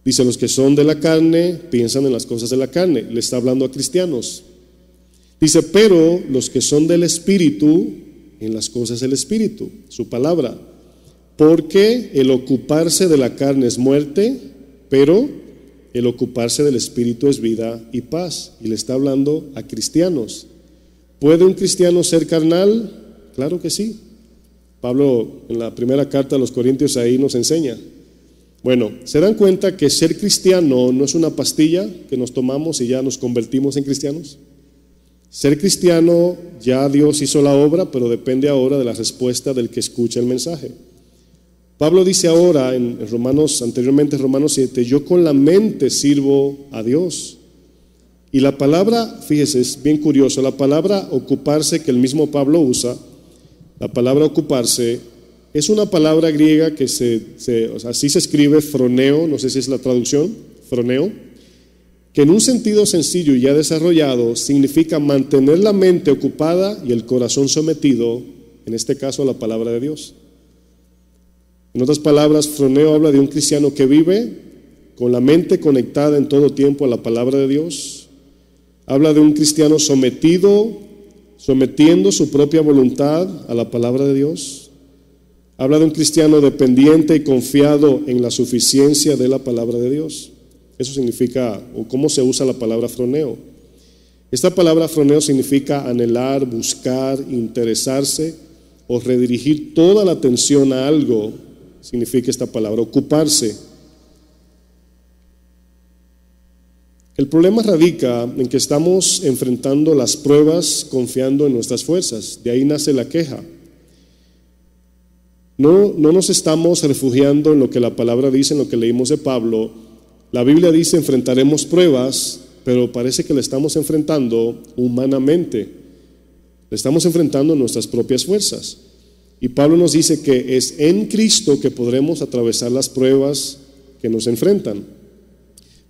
Dice, los que son de la carne piensan en las cosas de la carne. Le está hablando a cristianos. Dice, pero los que son del Espíritu, en las cosas del Espíritu, su palabra. Porque el ocuparse de la carne es muerte, pero el ocuparse del Espíritu es vida y paz. Y le está hablando a cristianos. ¿Puede un cristiano ser carnal? Claro que sí. Pablo en la primera carta a los Corintios ahí nos enseña. Bueno, se dan cuenta que ser cristiano no es una pastilla que nos tomamos y ya nos convertimos en cristianos. Ser cristiano ya Dios hizo la obra, pero depende ahora de la respuesta del que escucha el mensaje. Pablo dice ahora en Romanos, anteriormente en Romanos 7, yo con la mente sirvo a Dios. Y la palabra, fíjese, es bien curioso, la palabra ocuparse que el mismo Pablo usa, la palabra ocuparse es una palabra griega que se, así se escribe froneo, no sé si es la traducción, froneo, que en un sentido sencillo y ya desarrollado significa mantener la mente ocupada y el corazón sometido, en este caso a la palabra de Dios. En otras palabras, froneo habla de un cristiano que vive con la mente conectada en todo tiempo a la palabra de Dios. Habla de un cristiano sometido, sometiendo su propia voluntad a la palabra de Dios. Habla de un cristiano dependiente y confiado en la suficiencia de la palabra de Dios. Eso significa, o cómo se usa la palabra froneo. Esta palabra froneo significa anhelar, buscar, interesarse o redirigir toda la atención a algo, significa esta palabra, ocuparse. El problema radica en que estamos enfrentando las pruebas confiando en nuestras fuerzas, de ahí nace la queja. No, no nos estamos refugiando en lo que la palabra dice, en lo que leímos de Pablo. La Biblia dice enfrentaremos pruebas, pero parece que le estamos enfrentando humanamente. Le estamos enfrentando nuestras propias fuerzas. Y Pablo nos dice que es en Cristo que podremos atravesar las pruebas que nos enfrentan.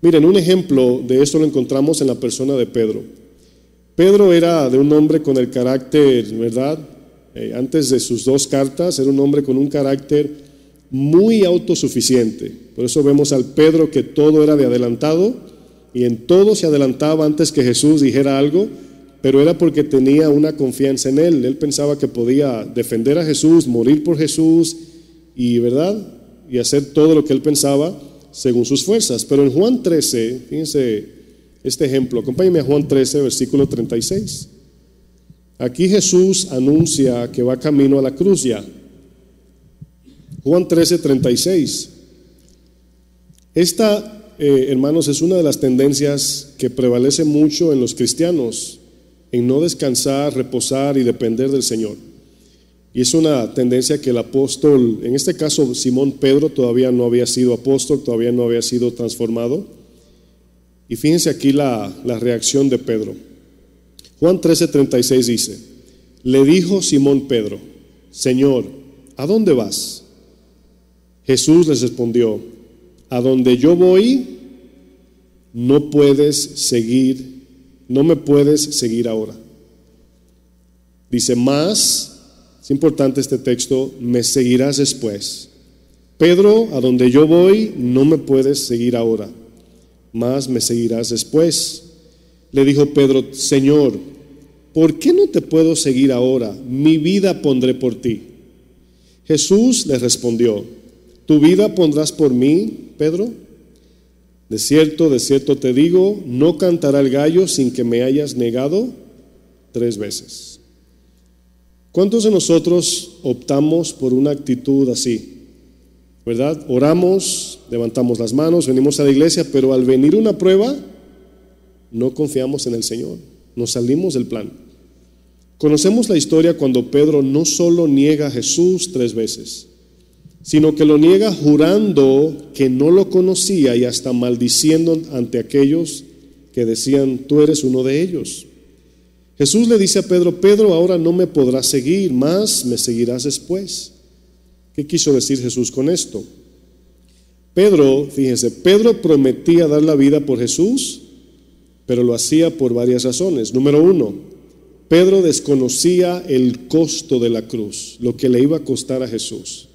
Miren, un ejemplo de esto lo encontramos en la persona de Pedro. Pedro era de un hombre con el carácter, ¿verdad? Eh, antes de sus dos cartas, era un hombre con un carácter muy autosuficiente. Por eso vemos al Pedro que todo era de adelantado y en todo se adelantaba antes que Jesús dijera algo, pero era porque tenía una confianza en él. Él pensaba que podía defender a Jesús, morir por Jesús y, ¿verdad? Y hacer todo lo que él pensaba según sus fuerzas. Pero en Juan 13, fíjense este ejemplo, acompáñenme a Juan 13, versículo 36. Aquí Jesús anuncia que va camino a la cruz ya. Juan 13, 36. Esta, eh, hermanos, es una de las tendencias que prevalece mucho en los cristianos, en no descansar, reposar y depender del Señor. Y es una tendencia que el apóstol, en este caso Simón Pedro, todavía no había sido apóstol, todavía no había sido transformado. Y fíjense aquí la, la reacción de Pedro. Juan 13:36 dice, le dijo Simón Pedro, Señor, ¿a dónde vas? Jesús les respondió, a donde yo voy, no puedes seguir, no me puedes seguir ahora. Dice, más, es importante este texto, me seguirás después. Pedro, a donde yo voy, no me puedes seguir ahora, más me seguirás después. Le dijo Pedro, Señor, ¿por qué no te puedo seguir ahora? Mi vida pondré por ti. Jesús le respondió, ¿tu vida pondrás por mí, Pedro? De cierto, de cierto te digo, no cantará el gallo sin que me hayas negado tres veces. ¿Cuántos de nosotros optamos por una actitud así? ¿Verdad? Oramos, levantamos las manos, venimos a la iglesia, pero al venir una prueba, no confiamos en el Señor, nos salimos del plan. Conocemos la historia cuando Pedro no solo niega a Jesús tres veces, sino que lo niega jurando que no lo conocía y hasta maldiciendo ante aquellos que decían, tú eres uno de ellos. Jesús le dice a Pedro, Pedro, ahora no me podrás seguir, más me seguirás después. ¿Qué quiso decir Jesús con esto? Pedro, fíjense, Pedro prometía dar la vida por Jesús pero lo hacía por varias razones. Número uno, Pedro desconocía el costo de la cruz, lo que le iba a costar a Jesús.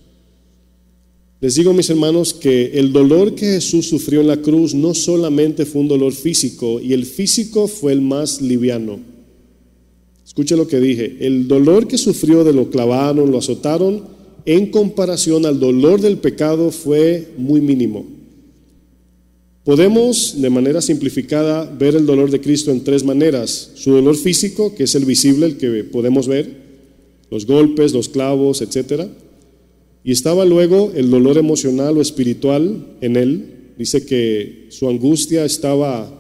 Les digo, mis hermanos, que el dolor que Jesús sufrió en la cruz no solamente fue un dolor físico, y el físico fue el más liviano. Escuche lo que dije, el dolor que sufrió de lo clavaron, lo azotaron, en comparación al dolor del pecado fue muy mínimo. Podemos, de manera simplificada, ver el dolor de Cristo en tres maneras. Su dolor físico, que es el visible, el que podemos ver, los golpes, los clavos, etc. Y estaba luego el dolor emocional o espiritual en él. Dice que su angustia estaba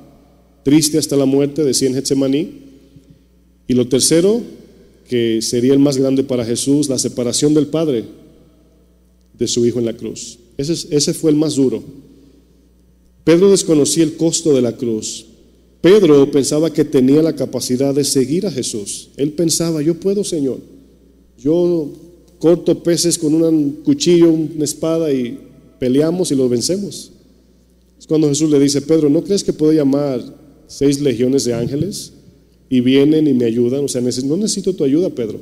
triste hasta la muerte, decía en Getsemaní. Y lo tercero, que sería el más grande para Jesús, la separación del Padre de su Hijo en la cruz. Ese, ese fue el más duro. Pedro desconocía el costo de la cruz. Pedro pensaba que tenía la capacidad de seguir a Jesús. Él pensaba, yo puedo, Señor. Yo corto peces con un cuchillo, una espada y peleamos y los vencemos. Es cuando Jesús le dice, Pedro, ¿no crees que puedo llamar seis legiones de ángeles y vienen y me ayudan? O sea, no necesito tu ayuda, Pedro.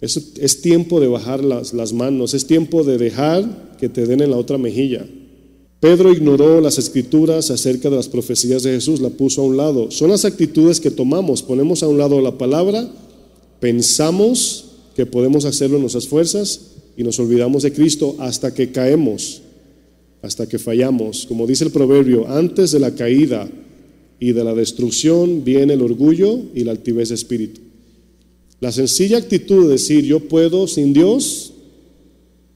Es, tiempo de bajar las, las manos, es tiempo de dejar que te den en la otra mejilla. Pedro ignoró las escrituras acerca de las profecías de Jesús, la puso a un lado. Son las actitudes que tomamos, ponemos a un lado la palabra, pensamos que podemos hacerlo en nuestras fuerzas y nos olvidamos de Cristo hasta que caemos, hasta que fallamos. Como dice el proverbio, antes de la caída y de la destrucción viene el orgullo y la altivez de espíritu. La sencilla actitud de decir yo puedo sin Dios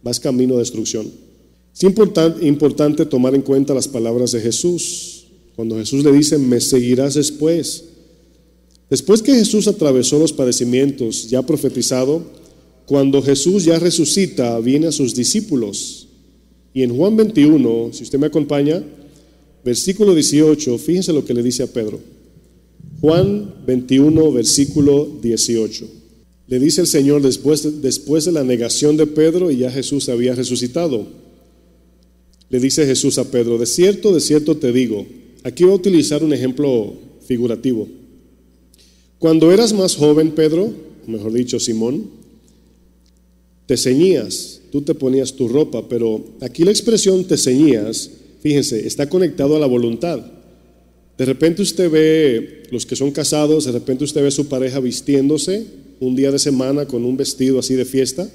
va camino de destrucción. Es importante tomar en cuenta las palabras de Jesús. Cuando Jesús le dice, me seguirás después. Después que Jesús atravesó los padecimientos ya profetizado, cuando Jesús ya resucita, viene a sus discípulos. Y en Juan 21, si usted me acompaña, versículo 18, fíjense lo que le dice a Pedro. Juan 21, versículo 18. Le dice el Señor después de, después de la negación de Pedro y ya Jesús había resucitado. Le dice Jesús a Pedro, de cierto, de cierto te digo, aquí voy a utilizar un ejemplo figurativo. Cuando eras más joven, Pedro, mejor dicho, Simón, te ceñías, tú te ponías tu ropa, pero aquí la expresión te ceñías, fíjense, está conectado a la voluntad. De repente usted ve, los que son casados, de repente usted ve su pareja vistiéndose un día de semana con un vestido así de fiesta.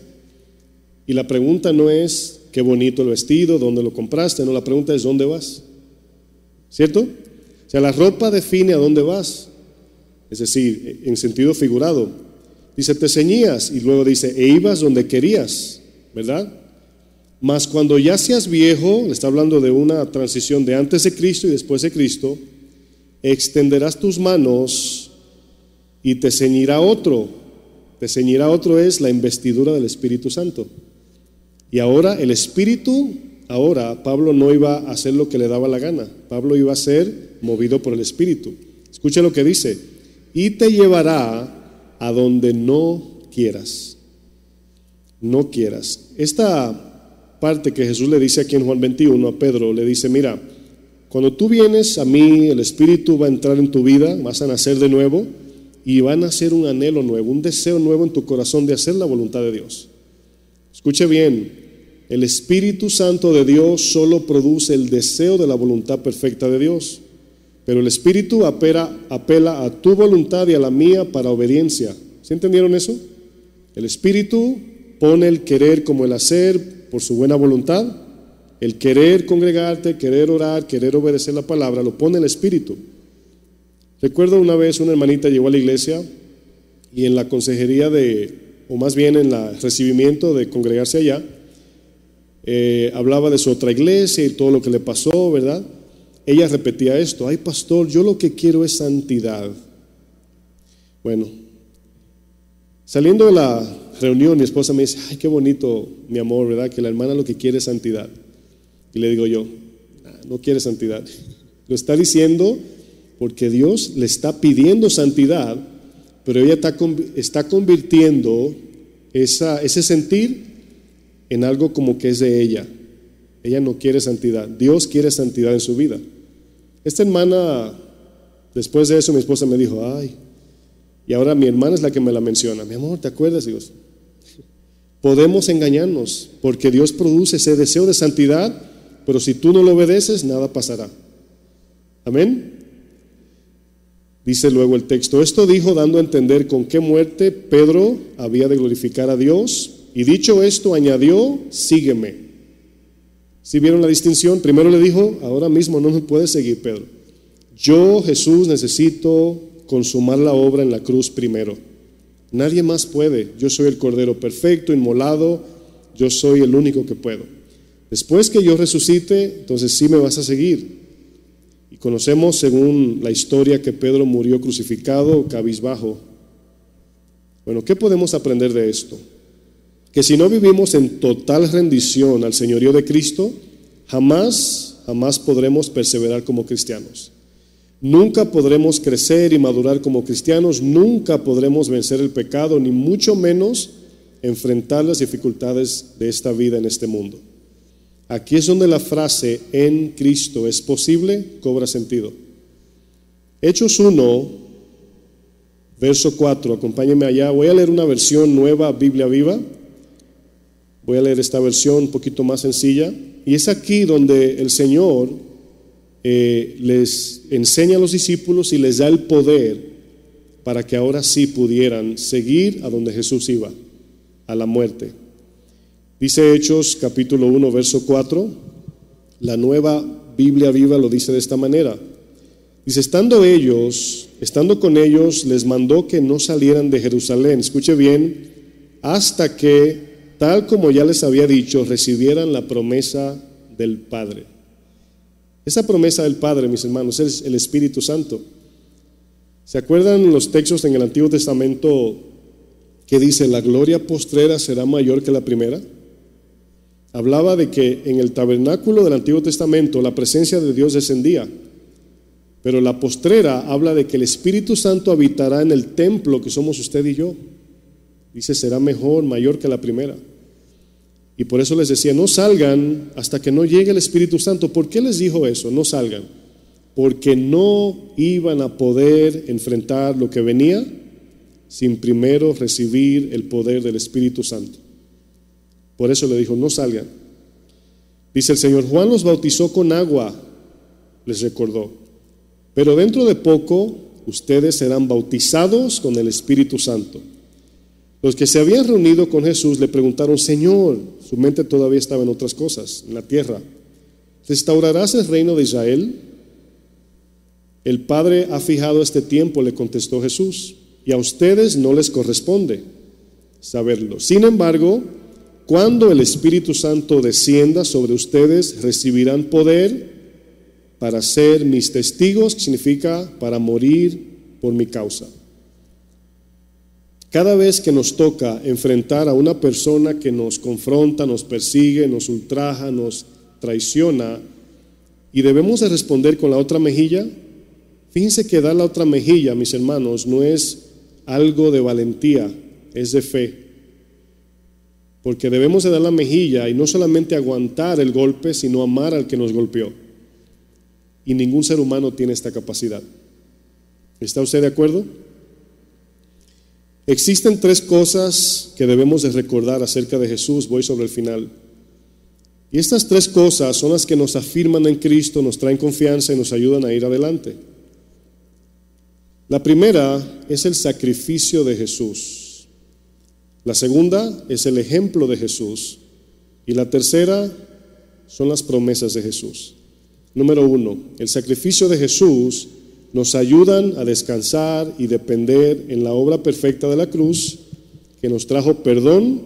Y la pregunta no es qué bonito el vestido, dónde lo compraste, no, la pregunta es dónde vas. ¿Cierto? O sea, la ropa define a dónde vas. Es decir, en sentido figurado. Dice, te ceñías y luego dice, e ibas donde querías, ¿verdad? Mas cuando ya seas viejo, le está hablando de una transición de antes de Cristo y después de Cristo, extenderás tus manos y te ceñirá otro te ceñirá otro es la investidura del Espíritu Santo. Y ahora el Espíritu, ahora Pablo no iba a hacer lo que le daba la gana. Pablo iba a ser movido por el Espíritu. Escucha lo que dice. Y te llevará a donde no quieras. No quieras. Esta parte que Jesús le dice aquí en Juan 21 a Pedro, le dice, mira, cuando tú vienes a mí, el Espíritu va a entrar en tu vida, vas a nacer de nuevo y van a hacer un anhelo nuevo, un deseo nuevo en tu corazón de hacer la voluntad de Dios. Escuche bien, el Espíritu Santo de Dios solo produce el deseo de la voluntad perfecta de Dios, pero el Espíritu apela, a tu voluntad y a la mía para obediencia. ¿Sí entendieron eso? El Espíritu pone el querer como el hacer por su buena voluntad. El querer congregarte, querer orar, querer obedecer la palabra, lo pone el Espíritu. Recuerdo una vez una hermanita llegó a la iglesia y en la consejería de, o más bien en el recibimiento de congregarse allá, eh, hablaba de su otra iglesia y todo lo que le pasó, ¿verdad? Ella repetía esto, ay pastor, yo lo que quiero es santidad. Bueno, saliendo de la reunión, mi esposa me dice, ay, qué bonito, mi amor, ¿verdad? Que la hermana lo que quiere es santidad. Y le digo yo, ah, no quiere santidad. Lo está diciendo porque Dios le está pidiendo santidad, pero ella está, convirtiendo ese sentir en algo como que es de ella. Ella no quiere santidad, Dios quiere santidad en su vida. Esta hermana, después de eso mi esposa me dijo, ay, y ahora mi hermana es la que me la menciona, mi amor, ¿te acuerdas? Dios? podemos engañarnos porque Dios produce ese deseo de santidad, pero si tú no lo obedeces, nada pasará. Amén. Dice luego el texto, esto dijo dando a entender con qué muerte Pedro había de glorificar a Dios, y dicho esto añadió, sígueme. Si vieron la distinción? Primero le dijo, ahora mismo no me puedes seguir, Pedro. Yo, Jesús, necesito consumar la obra en la cruz primero. Nadie más puede. Yo soy el Cordero perfecto, inmolado. Yo soy el único que puedo. Después que yo resucite, entonces sí me vas a seguir. Y conocemos, según la historia, que Pedro murió crucificado, cabizbajo. Bueno, ¿qué podemos aprender de esto? Que si no vivimos en total rendición al señorío de Cristo, jamás, jamás podremos perseverar como cristianos. Nunca podremos crecer y madurar como cristianos, nunca podremos vencer el pecado, ni mucho menos enfrentar las dificultades de esta vida en este mundo. Aquí es donde la frase en Cristo es posible cobra sentido. Hechos 1, verso 4, acompáñenme allá. Voy a leer una versión nueva, Biblia viva. Voy a leer esta versión un poquito más sencilla. Y es aquí donde el Señor eh, les enseña a los discípulos y les da el poder para que ahora sí pudieran seguir a donde Jesús iba, a la muerte. Dice Hechos capítulo 1, verso 4, la nueva Biblia viva lo dice de esta manera. Dice, estando ellos, estando con ellos, les mandó que no salieran de Jerusalén, escuche bien, hasta que, tal como ya les había dicho, recibieran la promesa del Padre. Esa promesa del Padre, mis hermanos, es el Espíritu Santo. ¿Se acuerdan los textos en el Antiguo Testamento que dice, la gloria postrera será mayor que la primera? Hablaba de que en el tabernáculo del Antiguo Testamento la presencia de Dios descendía, pero la postrera habla de que el Espíritu Santo habitará en el templo que somos usted y yo. Dice, será mejor, mayor que la primera. Y por eso les decía, no salgan hasta que no llegue el Espíritu Santo. ¿Por qué les dijo eso? No salgan. Porque no iban a poder enfrentar lo que venía sin primero recibir el poder del Espíritu Santo. Por eso le dijo, no salgan. Dice el Señor, Juan los bautizó con agua, les recordó. Pero dentro de poco ustedes serán bautizados con el Espíritu Santo. Los que se habían reunido con Jesús le preguntaron, Señor, su mente todavía estaba en otras cosas, en la tierra. ¿Restaurarás el reino de Israel? El Padre ha fijado este tiempo, le contestó Jesús, y a ustedes no les corresponde saberlo. Sin embargo, cuando el Espíritu Santo descienda sobre ustedes, recibirán poder para ser mis testigos, que significa para morir por mi causa. Cada vez que nos toca enfrentar a una persona que nos confronta, nos persigue, nos ultraja, nos traiciona, y debemos de responder con la otra mejilla, fíjense que dar la otra mejilla, mis hermanos, no es algo de valentía, es de fe. Porque debemos de dar la mejilla y no solamente aguantar el golpe, sino amar al que nos golpeó. Y ningún ser humano tiene esta capacidad. ¿Está usted de acuerdo? Existen tres cosas que debemos de recordar acerca de Jesús. Voy sobre el final. Y estas tres cosas son las que nos afirman en Cristo, nos traen confianza y nos ayudan a ir adelante. La primera es el sacrificio de Jesús. La segunda es el ejemplo de Jesús. Y la tercera son las promesas de Jesús. Número uno, el sacrificio de Jesús nos ayudan a descansar y depender en la obra perfecta de la cruz que nos trajo perdón,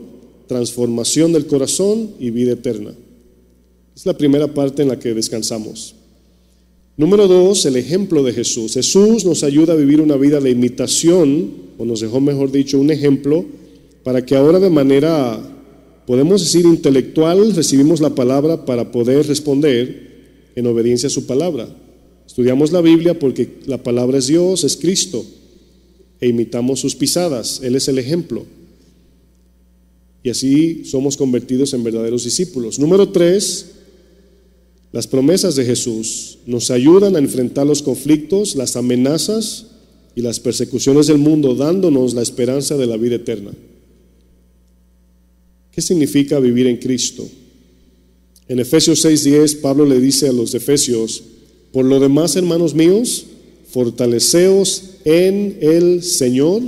transformación del corazón y vida eterna. Es la primera parte en la que descansamos. Número dos, el ejemplo de Jesús. Jesús nos ayuda a vivir una vida de imitación, o nos dejó, mejor dicho, un ejemplo, para que ahora de manera, podemos decir, intelectual, recibimos la palabra para poder responder en obediencia a su palabra. Estudiamos la Biblia porque la palabra es Dios, es Cristo, e imitamos sus pisadas. Él es el ejemplo. Y así somos convertidos en verdaderos discípulos. Número tres, las promesas de Jesús nos ayudan a enfrentar los conflictos, las amenazas y las persecuciones del mundo, dándonos la esperanza de la vida eterna. ¿Qué significa vivir en Cristo? En Efesios 6:10, Pablo le dice a los efesios, por lo demás, hermanos míos, fortaleceos en el Señor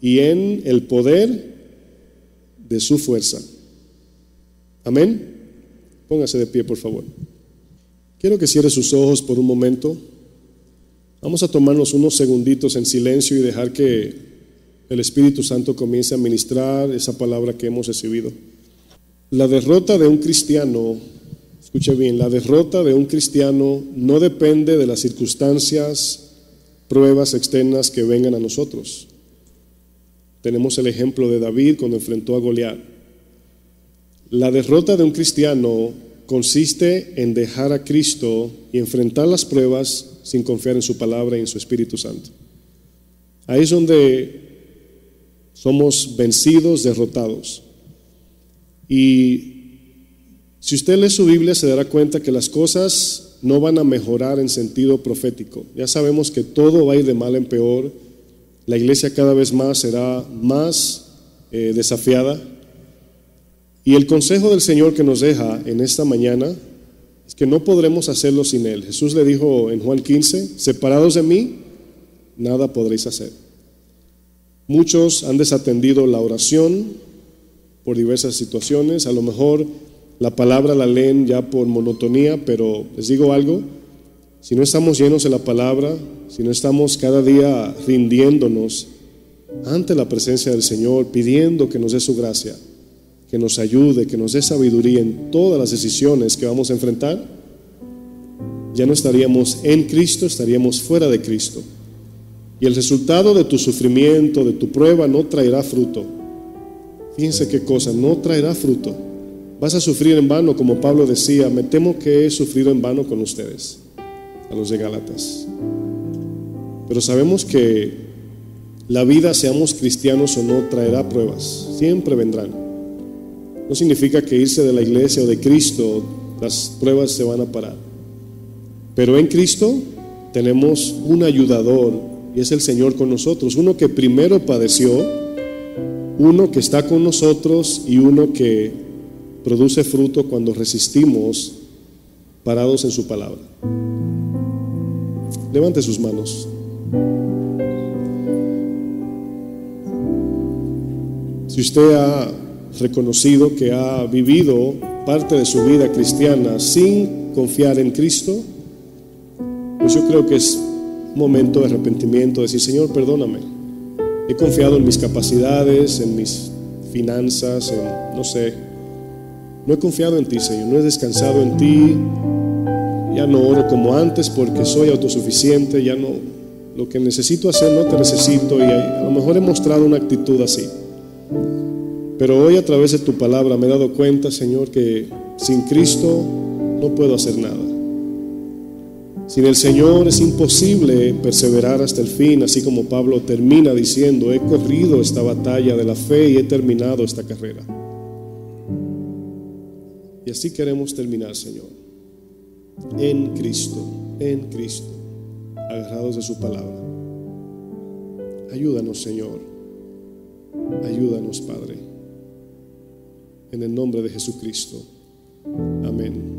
y en el poder de su fuerza. Amén. Póngase de pie, por favor. Quiero que cierre sus ojos por un momento. Vamos a tomarnos unos segunditos en silencio y dejar que el Espíritu Santo comience a ministrar esa palabra que hemos recibido. La derrota de un cristiano Escuche bien, la derrota de un cristiano no depende de las circunstancias, pruebas externas que vengan a nosotros. Tenemos el ejemplo de David cuando enfrentó a Goliat. La derrota de un cristiano consiste en dejar a Cristo y enfrentar las pruebas sin confiar en su palabra y en su Espíritu Santo. Ahí es donde somos vencidos, derrotados. Y si usted lee su Biblia se dará cuenta que las cosas no van a mejorar en sentido profético. Ya sabemos que todo va a de mal en peor. La iglesia cada vez más será más eh, desafiada. Y el consejo del Señor que nos deja en esta mañana es que no podremos hacerlo sin Él. Jesús le dijo en Juan 15, separados de mí, nada podréis hacer. Muchos han desatendido la oración por diversas situaciones. A lo mejor la palabra la leen ya por monotonía, pero les digo algo, si no estamos llenos de la palabra, si no estamos cada día rindiéndonos ante la presencia del Señor, pidiendo que nos dé su gracia, que nos ayude, que nos dé sabiduría en todas las decisiones que vamos a enfrentar, ya no estaríamos en Cristo, estaríamos fuera de Cristo. Y el resultado de tu sufrimiento, de tu prueba, no traerá fruto. Fíjense qué cosa, no traerá fruto. Vas a sufrir en vano, como Pablo decía, me temo que he sufrido en vano con ustedes, a los de Gálatas. Pero sabemos que la vida, seamos cristianos o no, traerá pruebas, siempre vendrán. No significa que irse de la iglesia o de Cristo, las pruebas se van a parar. Pero en Cristo tenemos un ayudador y es el Señor con nosotros, uno que primero padeció, uno que está con nosotros y uno que produce fruto cuando resistimos parados en su palabra. Levante sus manos. Si usted ha reconocido que ha vivido parte de su vida cristiana sin confiar en Cristo, pues yo creo que es momento de arrepentimiento, decir, Señor, perdóname. He confiado en mis capacidades, en mis finanzas, en, no sé. No he confiado en ti, Señor, no he descansado en ti. Ya no oro como antes porque soy autosuficiente, ya no, lo que necesito hacer no te necesito y a lo mejor he mostrado una actitud así. Pero hoy a través de tu palabra me he dado cuenta, Señor, que sin Cristo no puedo hacer nada. Sin el Señor es imposible perseverar hasta el fin, así como Pablo termina diciendo, he corrido esta batalla de la fe y he terminado esta carrera. Y así queremos terminar, Señor, en Cristo, en Cristo, agarrados de su palabra. Ayúdanos, Señor. Ayúdanos, Padre. En el nombre de Jesucristo. Amén.